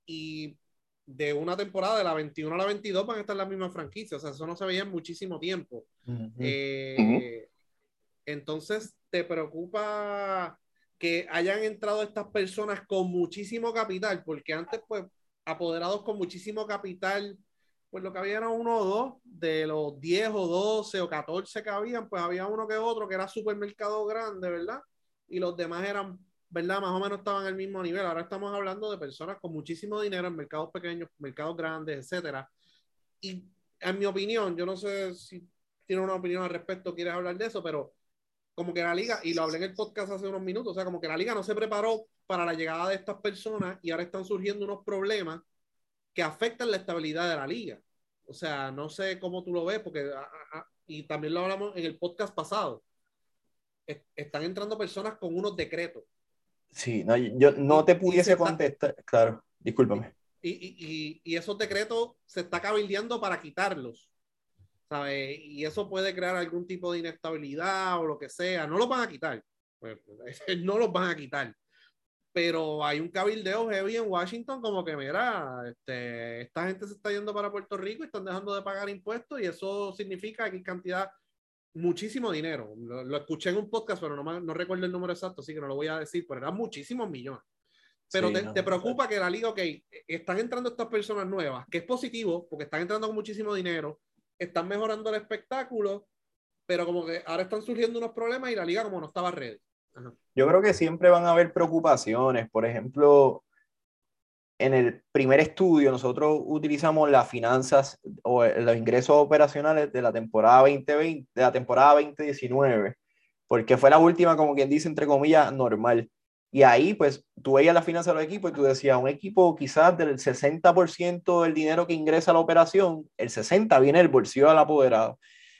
y de una temporada de la 21 a la 22 van a estar las mismas franquicias, o sea, eso no se veía en muchísimo tiempo. Eh, entonces, ¿te preocupa que hayan entrado estas personas con muchísimo capital? Porque antes, pues, apoderados con muchísimo capital, pues lo que había era uno o dos, de los 10 o 12 o 14 que habían, pues había uno que otro que era supermercado grande, ¿verdad? Y los demás eran, ¿verdad? Más o menos estaban al mismo nivel. Ahora estamos hablando de personas con muchísimo dinero en mercados pequeños, mercados grandes, etcétera. Y en mi opinión, yo no sé si tiene una opinión al respecto, quieres hablar de eso, pero como que la liga, y lo hablé en el podcast hace unos minutos, o sea, como que la liga no se preparó para la llegada de estas personas y ahora están surgiendo unos problemas que afectan la estabilidad de la liga. O sea, no sé cómo tú lo ves, porque, ah, ah, ah, y también lo hablamos en el podcast pasado, están entrando personas con unos decretos. Sí, no, yo no te pudiese contestar, claro, discúlpame. Y, y, y, esos decretos se está cabildeando para quitarlos, ¿sabes? Y eso puede crear algún tipo de inestabilidad o lo que sea. No los van a quitar, pues, no los van a quitar pero hay un cabildeo heavy en Washington como que, mira, este, esta gente se está yendo para Puerto Rico y están dejando de pagar impuestos y eso significa que hay cantidad, muchísimo dinero. Lo, escuché en un podcast, pero no, no, recuerdo el número exacto, así que no lo voy a decir, pero eran muchísimos millones. Pero te, preocupa que la liga, ok, están entrando estas personas nuevas, que es positivo, porque están entrando con muchísimo dinero, están mejorando el espectáculo, pero como que ahora están surgiendo unos problemas y la liga como no estaba ready. Yo creo que siempre van a haber preocupaciones. Por ejemplo, en el primer estudio nosotros utilizamos las finanzas o los ingresos operacionales de la temporada 2020, de la temporada 2019, porque fue la última, como quien dice, entre comillas, normal. Y ahí, pues, tú veías las finanzas de los equipos y tú decías, un equipo quizás del 60% del dinero que ingresa a la operación, el 60% viene del bolsillo del apoderado.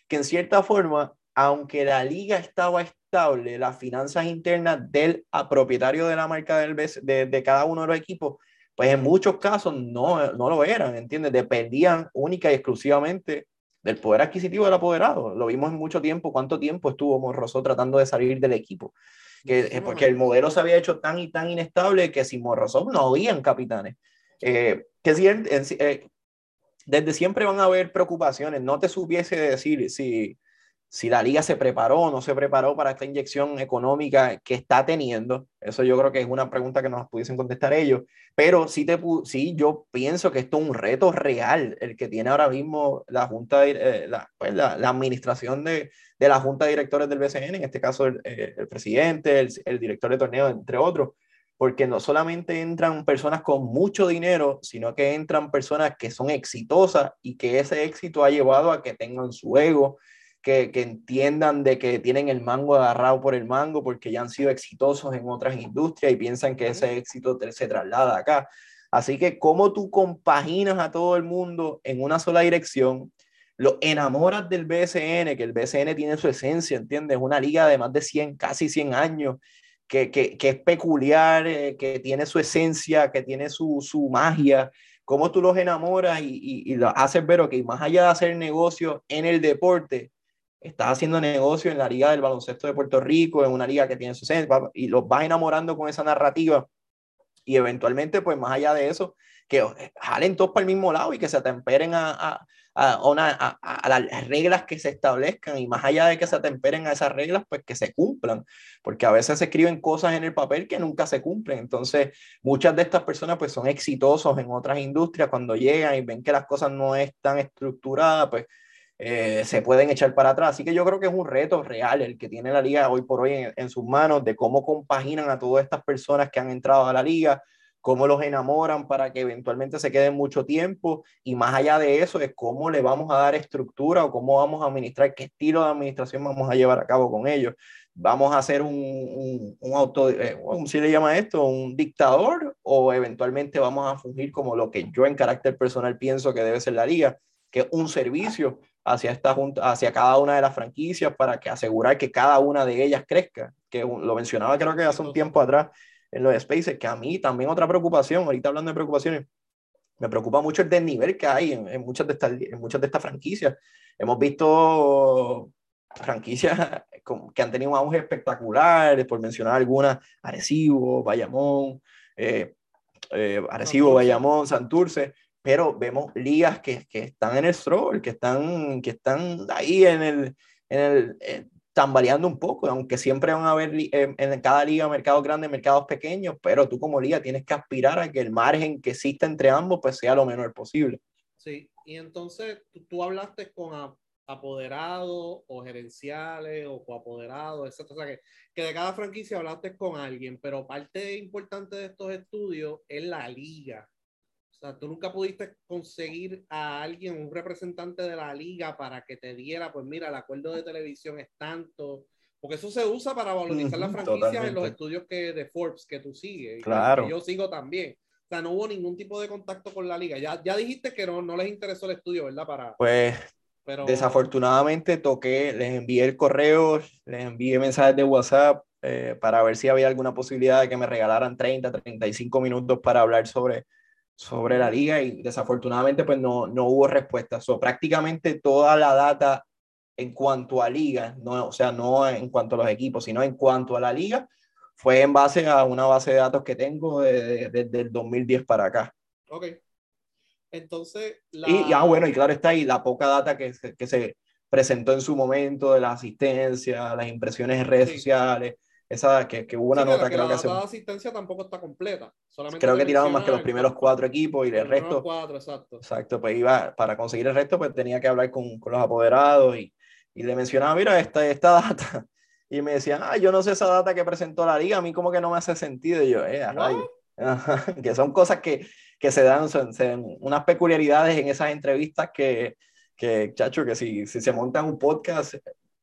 Que en cierta forma, aunque la liga estaba las finanzas internas del propietario de la marca del, de, de cada uno de los equipos, pues en muchos casos no, no lo eran, ¿entiendes? Dependían única y exclusivamente del poder adquisitivo del apoderado. Lo vimos en mucho tiempo, cuánto tiempo estuvo Morroso tratando de salir del equipo. Que, porque el modelo se había hecho tan y tan inestable que sin Morroso no habían capitanes. Eh, que si, eh, desde siempre van a haber preocupaciones. No te supiese decir si, si la liga se preparó o no se preparó para esta inyección económica que está teniendo. Eso yo creo que es una pregunta que nos pudiesen contestar ellos. Pero sí, te, sí yo pienso que esto es un reto real, el que tiene ahora mismo la Junta, eh, la, pues la, la, administración de, de, la Junta de Directores del BCN, en este caso el, eh, el presidente, el, el director de torneo, entre otros porque no solamente entran personas con mucho dinero, sino que entran personas que son exitosas y que ese éxito ha llevado a que tengan su ego, que, entiendan de que tienen el mango agarrado por el mango porque ya han sido exitosos en otras industrias y piensan que ese éxito se traslada acá. Así que cómo tú compaginas a todo el mundo en una sola dirección, lo enamoras del BSN, que el BSN tiene su esencia, ¿entiendes? Una liga de más de 100, casi 100 años, que, que, que es peculiar, eh, que tiene su esencia, que tiene su, su magia. Cómo tú los enamoras y, y, y lo haces ver, que más allá de hacer negocio en el deporte, estás haciendo negocio en la liga del baloncesto de Puerto Rico, en una liga que tiene su centro, y los vas enamorando con esa narrativa. Y eventualmente, pues más allá de eso, que jalen todos para el mismo lado y que se atemperen a, a, a, las reglas que se establezcan y más allá de que se atemperen a esas reglas, pues que se cumplan, porque a veces se escriben cosas en el papel que nunca se cumplen. Entonces, muchas de estas personas pues son exitosos en otras industrias cuando llegan y ven que las cosas no están estructuradas, pues eh, se pueden echar para atrás. Así que yo creo que es un reto real el que tiene la liga hoy por hoy en, sus manos de cómo compaginan a todas estas personas que han entrado a la liga, cómo los enamoran para que eventualmente se queden mucho tiempo y más allá de eso es cómo le vamos a dar estructura o cómo vamos a administrar, qué estilo de administración vamos a llevar a cabo con ellos. Vamos a hacer un, un, auto, eh, ¿cómo se le llama esto? Un dictador o eventualmente vamos a fungir como lo que yo en carácter personal pienso que debe ser la liga, que es un servicio hacia, esta junta, hacia cada una de las franquicias para que asegurar que cada una de ellas crezca, que lo mencionaba creo que hace un tiempo atrás en los Spaces, que a mí también otra preocupación, ahorita hablando de preocupaciones, me preocupa mucho el desnivel que hay en, muchas, de estas, en muchas de estas franquicias. Hemos visto franquicias que han tenido un auge espectacular, por mencionar algunas, Arecibo, Bayamón, eh, eh, Arecibo, Bayamón, Santurce, pero vemos ligas que, que están en el stroll, que están, que están ahí en el, en el eh, tambaleando un poco, aunque siempre van a haber en, en cada liga mercados grandes, mercados pequeños, pero tú como liga tienes que aspirar a que el margen que exista entre ambos pues sea lo menor posible. Sí, y entonces tú, tú hablaste con apoderados o gerenciales o coapoderados, etc. O sea, que, que de cada franquicia hablaste con alguien, pero parte importante de estos estudios es la liga sea, tú nunca pudiste conseguir a alguien, un representante de la liga para que te diera, pues mira, el acuerdo de televisión es tanto, porque eso se usa para valorizar las franquicias en los estudios que, de Forbes que tú sigues, claro. que yo sigo también. O sea, no hubo ningún tipo de contacto con la liga. Ya, ya dijiste que no, no les interesó el estudio, ¿verdad? Para... Pues pero... desafortunadamente toqué, les envié el correo, les envié mensajes de WhatsApp eh, para ver si había alguna posibilidad de que me regalaran 30, 35 minutos para hablar sobre sobre la liga y desafortunadamente pues no, no hubo respuesta. So, prácticamente toda la data en cuanto a liga, no, o sea, no en cuanto a los equipos, sino en cuanto a la liga, fue en base a una base de datos que tengo desde el 2010 para acá. Ok. Entonces, la... y, ah, bueno, y claro está ahí la poca data que, que se presentó en su momento de la asistencia, las impresiones en redes sociales, esa que, que hubo una nota, que creo que La asistencia tampoco está completa. Solamente creo que tiraron más que los primeros cuatro equipos y el resto. Cuatro, exacto. Exacto, pues iba, para conseguir el resto, pues tenía que hablar con, con los apoderados y, y, le mencionaba, mira, esta, esta data. Y me decían, ah, yo no sé esa data que presentó la liga, a mí como que no me hace sentido. Y yo, eh, que son cosas que, que se dan, son, unas peculiaridades en esas entrevistas que, que chacho, que si, si se monta un podcast,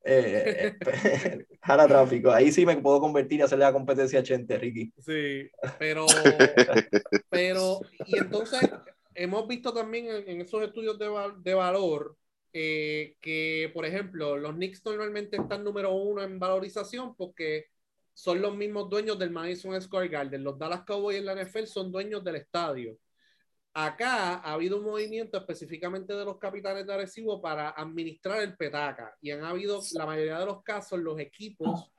eh, jala tráfico. Ahí sí me puedo convertir y hacerle la competencia a Chente, Ricky. Sí, pero, pero, y entonces hemos visto también en, esos estudios de, de valor eh, que, por ejemplo, los Knicks normalmente están número uno en valorización porque son los mismos dueños del Madison Square Garden. Los Dallas Cowboys en la NFL son dueños del estadio. Acá ha habido un movimiento específicamente de los capitanes de Arecibo para administrar el petaca y han habido, la mayoría de los casos, los equipos,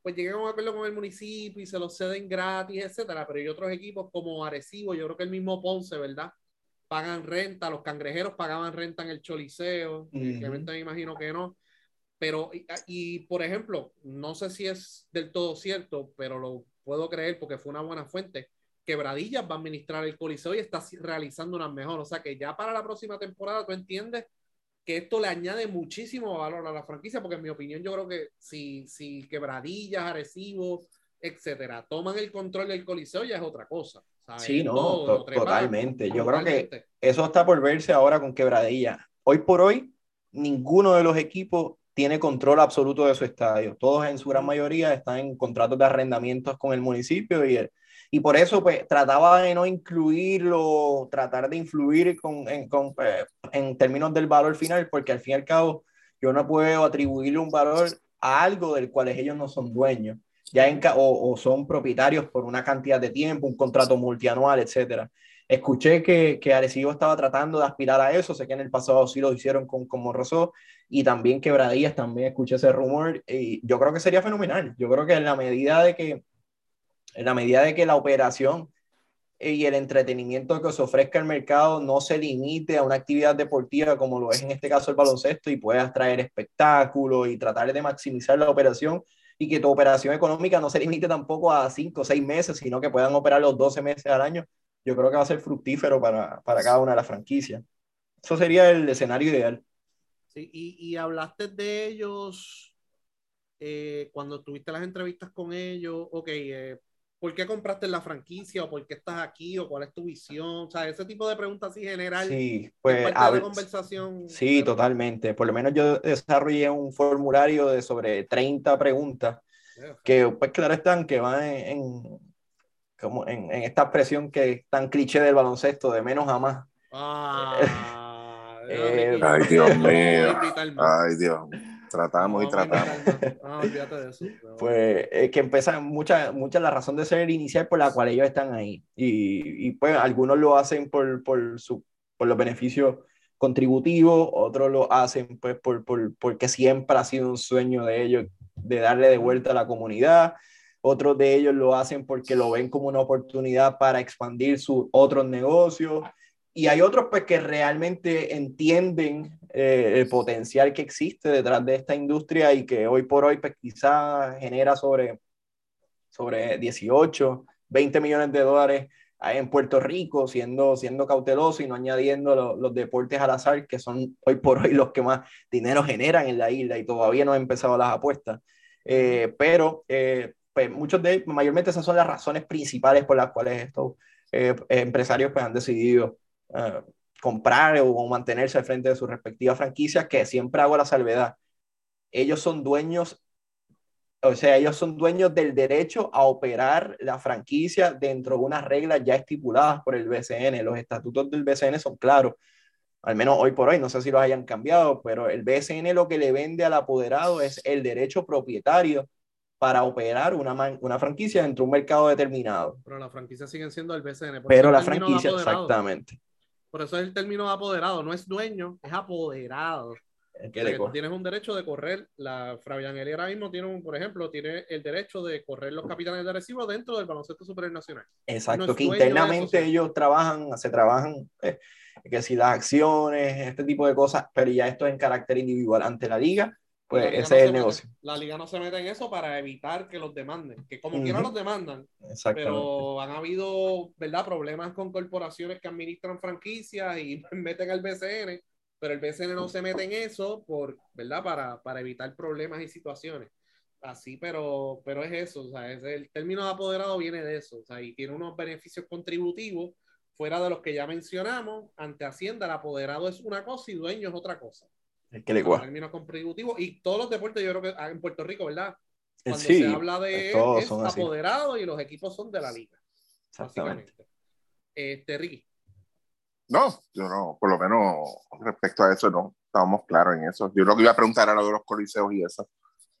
pues llegan a un acuerdo con el municipio y se los ceden gratis, etcétera, pero hay otros equipos como Arecibo, yo creo que el mismo Ponce, ¿verdad? Pagan renta, los cangrejeros pagaban renta en el Choliseo, obviamente me imagino que no, pero, y, y por ejemplo, no sé si es del todo cierto, pero lo puedo creer porque fue una buena fuente Quebradillas va a administrar el Coliseo y está realizando una mejor. O sea que ya para la próxima temporada tú entiendes que esto le añade muchísimo valor a la franquicia, porque en mi opinión yo creo que si, si Quebradillas, Arecibo, etcétera, toman el control del Coliseo ya es otra cosa. Sí, no, totalmente. Yo creo que eso está por verse ahora con Quebradillas. Hoy por hoy, ninguno de los equipos tiene control absoluto de su estadio. Todos en su gran mayoría están en contratos de arrendamientos con el municipio y el, y por eso, pues, trataba de no incluirlo, tratar de influir con, en, con, pues, en términos del valor final, porque al fin y al cabo, yo no puedo atribuirle un valor a algo del cual ellos no son dueños, ya en, o, o son propietarios por una cantidad de tiempo, un contrato multianual, etcétera. Escuché que, que Arecibo estaba tratando de aspirar a eso, sé que en el pasado sí lo hicieron con, con Morrosó, y también Quebradillas, también escuché ese rumor, y yo creo que sería fenomenal. Yo creo que en la medida de que en la medida de que la operación y el entretenimiento que se ofrezca el mercado no se limite a una actividad deportiva como lo es en este caso el baloncesto y puedas traer espectáculos y tratar de maximizar la operación y que tu operación económica no se limite tampoco a cinco o seis meses, sino que puedan operar los 12 meses al año, yo creo que va a ser fructífero para, para cada una de las franquicias. Eso sería el escenario ideal. Sí, y, y hablaste de ellos eh, cuando tuviste las entrevistas con ellos, ok, eh, ¿por qué compraste la franquicia o por qué estás aquí o cuál es tu visión? O sea, ese tipo de preguntas así general. Sí, pues a la conversación. Sí, totalmente. Por lo menos yo desarrollé un formulario de sobre 30 preguntas que pues claro están que van en, como en, en, esta expresión que es tan cliché del baloncesto de menos a más. Ah, Eh, ay, Dios mío. Ay, Dios. Tratamos y tratamos. No, olvídate de eso. Pues es que empieza mucha, mucha la razón de ser inicial por la cual ellos están ahí. Y, y pues algunos lo hacen por, por, su, por los beneficios contributivos, otros lo hacen pues por, por, porque siempre ha sido un sueño de ellos de darle de vuelta a la comunidad. Otros de ellos lo hacen porque lo ven como una oportunidad para expandir sus otros negocios y hay otros pues que realmente entienden eh, el potencial que existe detrás de esta industria y que hoy por hoy pues quizás genera sobre, sobre 18, 20 millones de dólares en Puerto Rico, siendo, siendo cauteloso y no añadiendo los deportes al azar, que son hoy por hoy los que más dinero generan en la isla y todavía no han empezado las apuestas. Eh, pero eh, pues muchos de mayormente esas son las razones principales por las cuales estos empresarios pues han decidido eh, comprar o, mantenerse al frente de sus respectivas franquicias, que siempre hago la salvedad. Ellos son dueños, o sea, ellos son dueños del derecho a operar la franquicia dentro de unas reglas ya estipuladas por el BCN. Los estatutos del BCN son claros, al menos hoy por hoy, no sé si los hayan cambiado, pero el BCN lo que le vende al apoderado es el derecho propietario para operar una, una franquicia dentro de un mercado determinado. Pero la franquicia siguen siendo el BCN. Pero la franquicia, exactamente. Por eso es el término de apoderado, no es dueño, es apoderado. que tienes un derecho de correr, la Fabián Eli ahora mismo tiene un, por ejemplo, tiene el derecho de correr los capitanes de recibo dentro del baloncesto superior nacional. Exacto, que internamente ellos trabajan, se trabajan, eh, que si las acciones, este tipo de cosas, pero ya esto es en carácter individual ante la liga, pues ese es el negocio. la liga no se mete en eso para evitar que los demanden, que como quiera los demandan, pero han habido, ¿verdad?, problemas con corporaciones que administran franquicias y meten al BCN, pero el BCN no se mete en eso por, ¿verdad?, para, para evitar problemas y situaciones. Así, pero, pero es eso, o sea, es el término de apoderado viene de eso, o sea, y tiene unos beneficios contributivos fuera de los que ya mencionamos. Ante Hacienda, el apoderado es una cosa y dueño es otra cosa. Es que le cuesta. Términos contributivos. Y todos los deportes, yo creo que ah, en Puerto Rico, ¿verdad? Cuando se habla de es apoderado y los equipos son de la liga. Exactamente. Este, Ricky. No, yo no, por lo menos respecto a eso, no, estábamos claros en eso. Yo lo que iba a preguntar era lo de los coliseos y eso.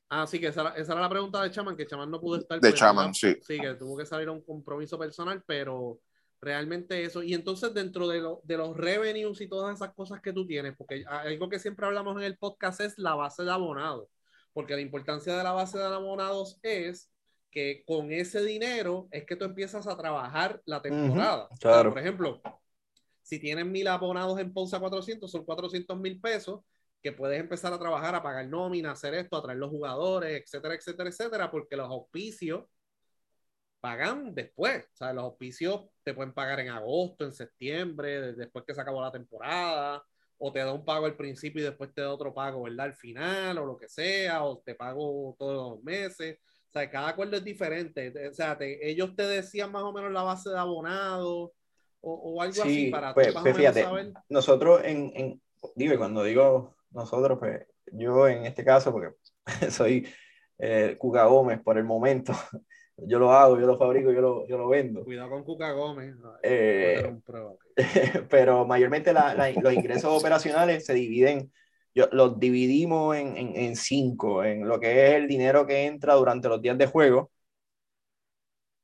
Ah, sí, que esa, esa, era la pregunta de Chaman, que Chaman no pudo estar. De Chaman, sí. Sí, que tuvo que salir a un compromiso personal, pero realmente eso. Y entonces dentro de, de, los revenues y todas esas cosas que tú tienes, porque algo que siempre hablamos en el podcast es la base de abonados, porque la importancia de la base de abonados es que con ese dinero es que tú empiezas a trabajar la temporada. claro. por ejemplo, si tienes mil abonados en Ponce 400, son 400 mil pesos que puedes empezar a trabajar, a pagar nómina, hacer esto, a traer los jugadores, etcétera, etcétera, etcétera, porque los auspicios pagan después. O sea, los auspicios te pueden pagar en agosto, en septiembre, después que se acabó la temporada, o te da un pago al principio y después te da otro pago, ¿verdad? Al final, o lo que sea, o te pago todos los meses. O sea, cada acuerdo es diferente. O sea, ellos te decían más o menos la base de abonado o, algo así para pues, pues fíjate, Nosotros en, en, digo, cuando digo nosotros, pues yo en este caso, porque soy eh, Cuca Gómez por el momento, yo lo hago, yo lo fabrico, yo lo, yo lo vendo. Cuidado con Cuca Gómez. Eh, pero mayormente los ingresos operacionales se dividen, yo, los dividimos en, en, en, cinco, en lo que es el dinero que entra durante los días de juego,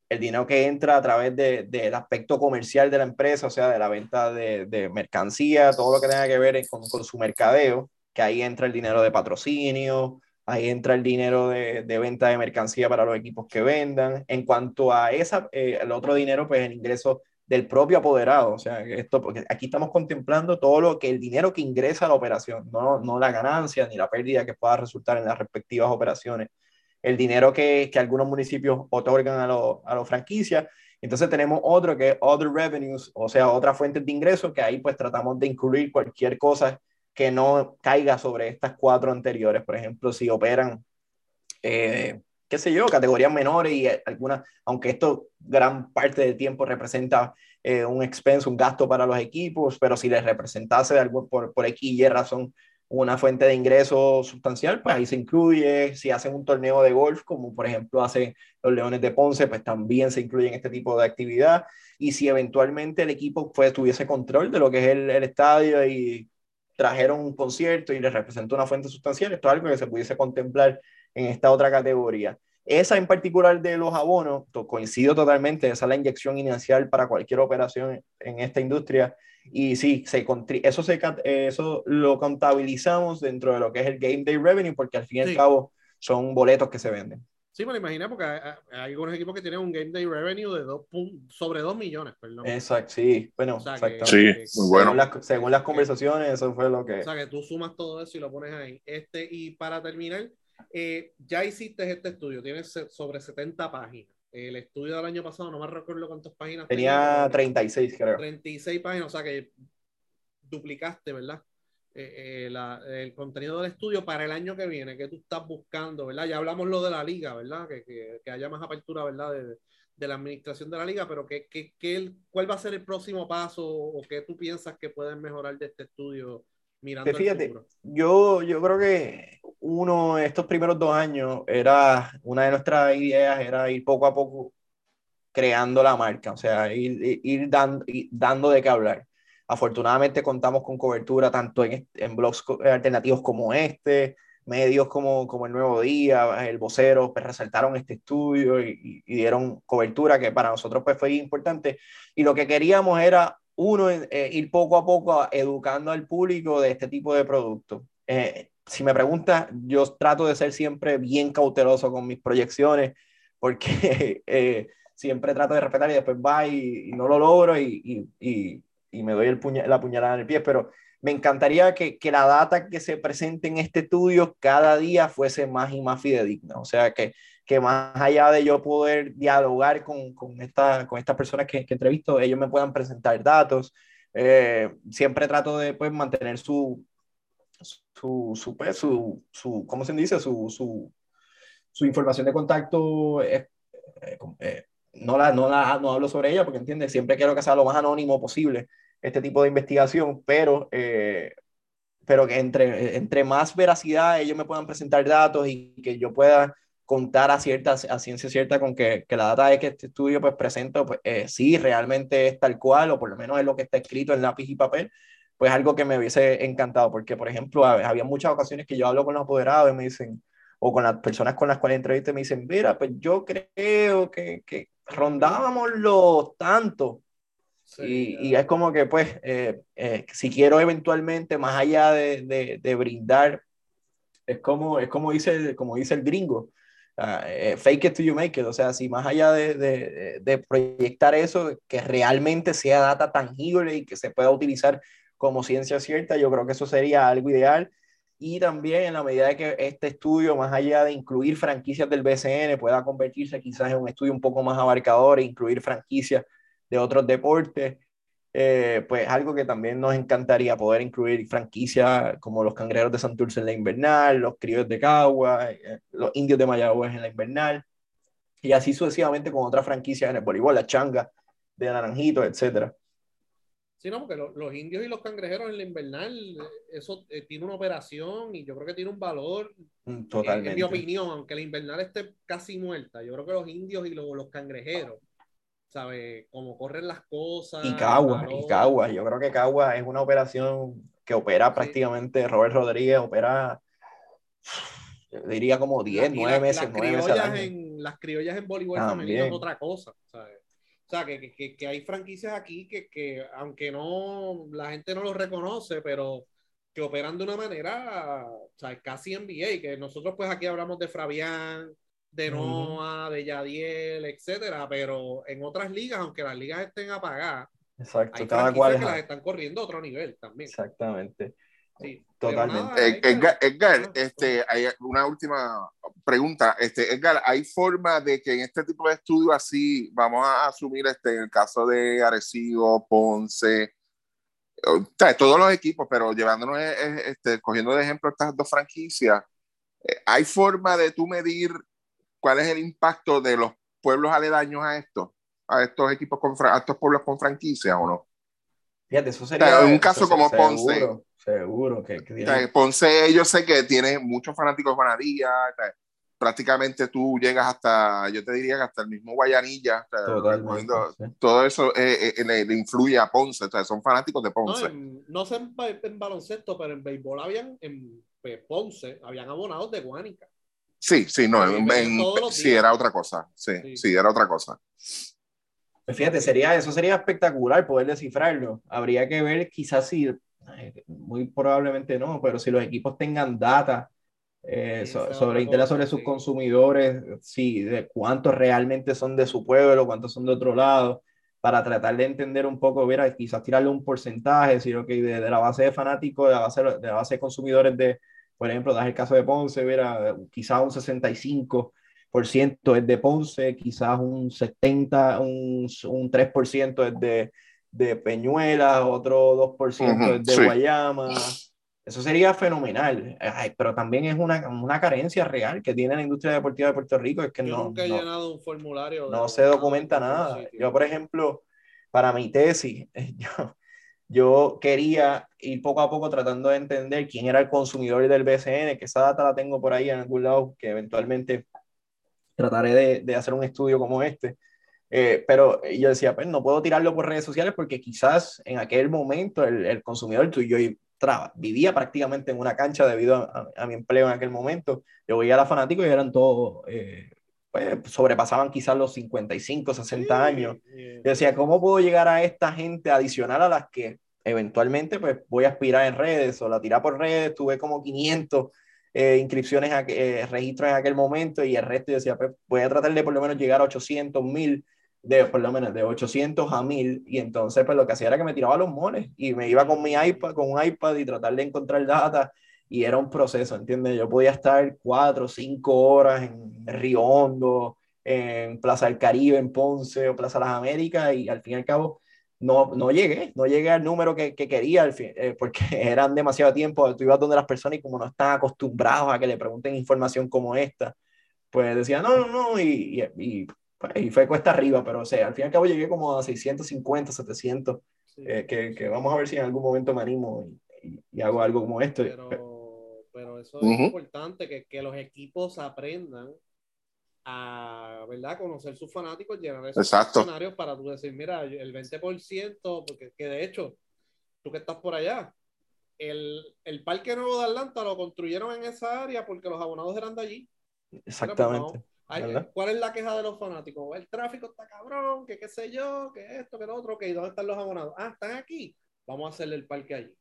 el dinero que entra a través del de, aspecto comercial de la empresa, o sea, de la venta de, de mercancía, todo lo que tenga que ver con, con su mercadeo, que ahí entra el dinero de patrocinio, Ahí entra el dinero de, de, venta de mercancía para los equipos que vendan. En cuanto a esa, eh, el otro dinero, pues el ingreso del propio apoderado. O sea, esto, porque aquí estamos contemplando todo lo que el dinero que ingresa a la operación, no, no la ganancia ni la pérdida que pueda resultar en las respectivas operaciones. El dinero que, que algunos municipios otorgan a los a los franquicias. Entonces tenemos otro que es Other Revenues, o sea, otra fuente de ingresos, que ahí pues tratamos de incluir cualquier cosa que no caiga sobre estas cuatro anteriores. Por ejemplo, si operan, eh, qué sé yo, categorías menores y algunas, aunque esto gran parte del tiempo representa eh, un expenso, un gasto para los equipos, pero si les representase algo, por, por X y razón una fuente de ingreso sustancial, pues ahí se incluye. Si hacen un torneo de golf, como por ejemplo hacen los Leones de Ponce, pues también se incluye en este tipo de actividad. Y si eventualmente el equipo pues, tuviese control de lo que es el estadio y trajeron un concierto y les representó una fuente sustancial, esto es algo que se pudiese contemplar en esta otra categoría. Esa en particular de los abonos, coincido totalmente, esa es la inyección inicial para cualquier operación en esta industria. Y sí, se, eso, se, eso lo contabilizamos dentro de lo que es el Game Day Revenue, porque al fin y al cabo son boletos que se venden. Sí, me lo imaginé porque hay, algunos equipos que tienen un Game Day Revenue de dos, sobre 2 millones, perdón. Exacto, sí. Bueno, sí, muy bueno. Según las, según las conversaciones, eso fue lo que... O sea, que tú sumas todo eso y lo pones ahí. Este, y para terminar, eh, ya hiciste este estudio, tienes sobre 70 páginas. El estudio del año pasado, no me recuerdo cuántas páginas tenía. 36, creo. 36 páginas, o sea que duplicaste, ¿verdad? Eh, eh, el contenido del estudio para el año que viene, que tú estás buscando, ¿verdad? Ya hablamos lo de la liga, ¿verdad? Que, que, que haya más apertura, ¿verdad? De, de, la administración de la liga, pero que, que, ¿cuál va a ser el próximo paso o qué tú piensas que pueden mejorar de este estudio mirando Fíjate, yo, yo creo que uno, estos primeros dos años, era una de nuestras ideas era ir poco a poco creando la marca, o sea, ir, ir, dando, dando de qué hablar. Afortunadamente contamos con cobertura tanto en, en blogs alternativos como este, medios como, como el Nuevo Día, el Vocero, pues resaltaron este estudio y, dieron cobertura que para nosotros pues fue importante. Y lo que queríamos era, uno, eh, ir poco a poco educando al público de este tipo de productos. Eh, si me preguntas, yo trato de ser siempre bien cauteloso con mis proyecciones, porque eh, siempre trato de respetar y después va y, no lo logro y, y, y me doy el la puñalada en el pie, pero me encantaría que, que, la data que se presente en este estudio cada día fuese más y más fidedigna, o sea, que, que más allá de yo poder dialogar con, con, esta, con estas personas que, que entrevisto, ellos me puedan presentar datos. Eh, siempre trato de pues, mantener su, su, su, pues, su, su, ¿cómo se dice? Su, su, su información de contacto, eh, eh, no, la, no, la, no hablo sobre ella porque, entiende Siempre quiero que sea lo más anónimo posible este tipo de investigación, pero, eh, pero que entre, entre más veracidad ellos me puedan presentar datos y que yo pueda contar a, cierta, a ciencia cierta con que, que la data de que este estudio pues presento, pues eh, sí, realmente es tal cual, o por lo menos es lo que está escrito en lápiz y papel, pues algo que me hubiese encantado, porque por ejemplo, había muchas ocasiones que yo hablo con los apoderados y me dicen, o con las personas con las cuales entrevisté, me dicen, mira, pues yo creo que, que rondábamos los tantos, y, es como que, pues, eh, eh, si quiero eventualmente, más allá de, de, brindar, es como, es como, dice, como dice el gringo, ah, eh, fake it till you make it, o sea, si más allá de, de, proyectar eso, que realmente sea data tangible y que se pueda utilizar como ciencia cierta, yo creo que eso sería algo ideal. Y también en la medida de que este estudio, más allá de incluir franquicias del BCN, pueda convertirse quizás en un estudio un poco más abarcador e incluir franquicias de otros deportes, eh, pues algo que también nos encantaría poder incluir franquicias como los cangrejeros de Santurce en la invernal, los criollos de Cagua, eh, los indios de Mayagüez en la invernal, y así sucesivamente con otras franquicias en el voleibol, la changa de Naranjito, etcétera. Sí, no, porque los, indios y los cangrejeros en la invernal, eso eh, tiene una operación y yo creo que tiene un valor. Totalmente. En, mi opinión, aunque la invernal esté casi muerta, yo creo que los indios y los, los cangrejeros ¿sabe? Cómo corren las cosas. Y Cagua, y Cagua. Yo creo que Cagua es una operación que opera prácticamente, Robert Rodríguez opera, diría como 10, 9 meses, 9 meses. En, las criollas en voleibol también es otra cosa, ¿sabes? O sea, que, que, que, hay franquicias aquí que, que, aunque no, la gente no lo reconoce, pero que operan de una manera, o sea, casi NBA, que nosotros pues aquí hablamos de Fabián, de Noah, de Yadiel, etcétera, pero en otras ligas, aunque las ligas estén apagadas, Exacto, hay cada cual que las están corriendo a otro nivel también. Exactamente. Sí, Totalmente. Edgar, Edgar, este, hay una última pregunta. Este, Edgar, ¿hay forma de que en este tipo de estudios así, vamos a asumir este, en el caso de Arecibo, Ponce, todos los equipos, pero llevándonos, eh, eh, este, cogiendo de ejemplo estas dos franquicias, eh, ¿hay forma de tú medir cuál es el impacto de los pueblos aledaños a esto, a estos equipos con a estos pueblos con franquicia o no. Fíjate, eso sería. en un caso como Ponce. Seguro, que, Ponce, yo sé que tiene muchos fanáticos de ganadería. prácticamente tú llegas hasta, yo te diría que hasta el mismo Guayanilla, todo eso eh, eh, le, influye a Ponce, o sea, son fanáticos de Ponce. No, sé en, baloncesto, pero en béisbol habían, en Ponce, habían abonados de Guánica. Sí, sí, no, en, sí, era otra cosa, sí, sí, era otra cosa. Pues fíjate, sería, eso sería espectacular poder descifrarlo. Habría que ver quizás si, muy probablemente no, pero si los equipos tengan data eh, sobre interés sobre sus consumidores, sí, de cuántos realmente son de su pueblo, cuántos son de otro lado, para tratar de entender un poco, ver, quizás tirarle un porcentaje, si okay, de, de, la base de fanáticos, de la base de, la base de consumidores de, por ejemplo, das el caso de Ponce, verá, quizás un 65% es de Ponce, quizás un 70, un, un 3% es de, de Peñuelas, otro 2% es de Guayama. Eso sería fenomenal, pero también es una, una, carencia real que tiene la industria deportiva de Puerto Rico, es que Yo no, nunca he llenado un formulario. No se documenta nada. Yo, por ejemplo, para mi tesis, yo, yo quería ir poco a poco tratando de entender quién era el consumidor del BCN, que esa data la tengo por ahí en algún lado, que eventualmente trataré de, de hacer un estudio como este. Eh, pero yo decía, pues no puedo tirarlo por redes sociales porque quizás en aquel momento el, el consumidor tuyo y traba, vivía prácticamente en una cancha debido a, mi empleo en aquel momento. Yo veía a los fanáticos y eran todos eh, pues, sobrepasaban quizás los 55, 60 años. Yo decía, ¿cómo puedo llegar a esta gente adicional a las que eventualmente pues voy a aspirar en redes o la tirar por redes? Tuve como 500 eh, inscripciones, a, eh, registros en aquel momento y el resto yo decía, pues voy a tratar de por lo menos llegar a 800, 1000 de por lo menos de 800 a 1000 y entonces pues lo que hacía era que me tiraba los moles y me iba con mi iPad, con un iPad y tratar de encontrar data y era un proceso, ¿entiendes? Yo podía estar cuatro cinco horas en Río Hondo, en Plaza del Caribe, en Ponce o Plaza Las Américas y al fin y al cabo no, no llegué, no llegué al número que, que quería al fin, eh, porque eran demasiado tiempo, tú ibas donde las personas y como no están acostumbrados a que le pregunten información como esta, pues decían, no, no, no, y, y, pues, y, fue cuesta arriba, pero o sea, al fin y al cabo llegué como a 650, 700, eh, que, que, vamos a ver si en algún momento me animo y, y hago algo como esto. Pero eso es importante, que, que, los equipos aprendan a, ¿verdad? Conocer sus fanáticos, llenar esos escenarios para tú decir, mira, el 20%, porque que de hecho, tú que estás por allá, el, el Parque Nuevo de Atlanta lo construyeron en esa área porque los abonados eran de allí. Exactamente. ¿Cuál es la queja de los fanáticos? El tráfico está cabrón, que qué sé yo, que esto, que lo otro, que ¿dónde están los abonados? Ah, están aquí. Vamos a hacerle el parque allí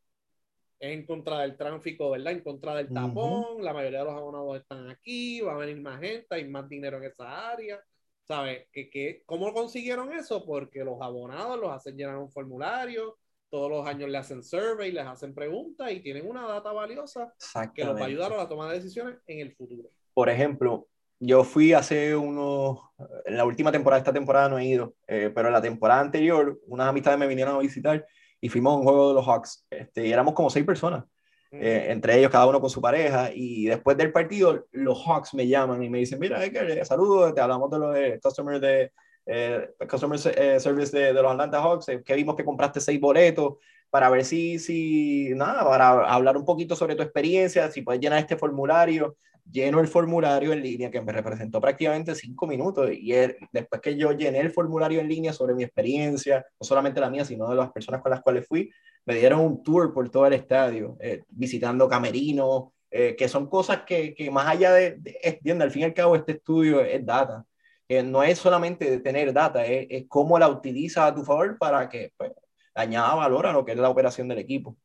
en contra del tráfico, ¿verdad? En contra del tapón, la mayoría de los abonados están aquí, va a venir más gente, hay más dinero en esa área, ¿sabes? ¿Que, que, cómo consiguieron eso? Porque los abonados los hacen llenar un formulario, todos los años le hacen survey, les hacen preguntas y tienen una data valiosa que los va a ayudar a la toma de decisiones en el futuro. Por ejemplo, yo fui hace unos, en la última temporada, esta temporada no he ido, eh, pero en la temporada anterior, unas amistades me vinieron a visitar y fuimos a un juego de los Hawks este, y éramos como seis personas, eh, entre ellos cada uno con su pareja y después del partido los Hawks me llaman y me dicen, mira, Edgar, saludos, te hablamos de los de customer, de, eh, customer eh, service de, de, los Atlanta Hawks, que vimos que compraste seis boletos para ver si, si, nada, para hablar un poquito sobre tu experiencia, si puedes llenar este formulario lleno el formulario en línea que me representó prácticamente cinco minutos y después que yo llené el formulario en línea sobre mi experiencia, no solamente la mía, sino de las personas con las cuales fui, me dieron un tour por todo el estadio, eh, visitando camerinos, eh, que son cosas que, que más allá de, de, al fin y al cabo este estudio es data, eh, no es solamente tener data, es, cómo la utilizas a tu favor para que pues, añada valor a lo que es la operación del equipo.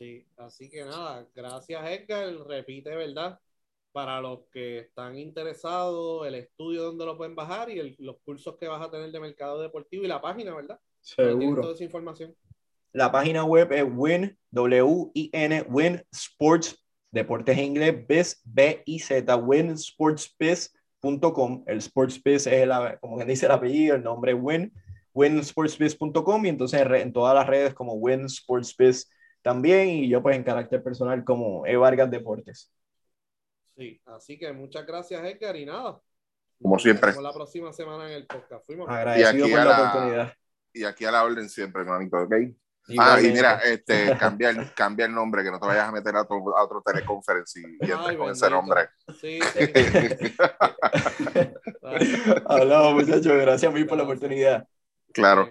Sí, así que nada, gracias Edgar, repite, ¿verdad? Para los que están interesados, el estudio donde lo pueden bajar y los cursos que vas a tener de mercado deportivo y la página, ¿verdad? Seguro. Toda esa información. La página web es Win, W-I-N, Win Sports, Deportes en inglés, Biz, B-I-Z, winsportsbiz.com. El Sportsbiz es, la, como quien dice el apellido, el nombre Win, winsportsbiz.com y entonces en todas las redes como Win Sportsbiz también y yo pues en carácter personal como E. Vargas Deportes. Sí, así que muchas gracias Edgar y nada. Como siempre. Nos la próxima semana en el podcast. Fuimos. Agradecido por la, la, oportunidad. Y aquí a la orden siempre, hermanito, ¿ok? Igualmente. Ah, y mira, este, cambia, el, cambia el nombre, que no te vayas a meter a, tu, a otro teleconference y, y Ay, con ese nombre. Sí, sí. Hablamos, muchachos. Gracias a mí por la oportunidad. Claro.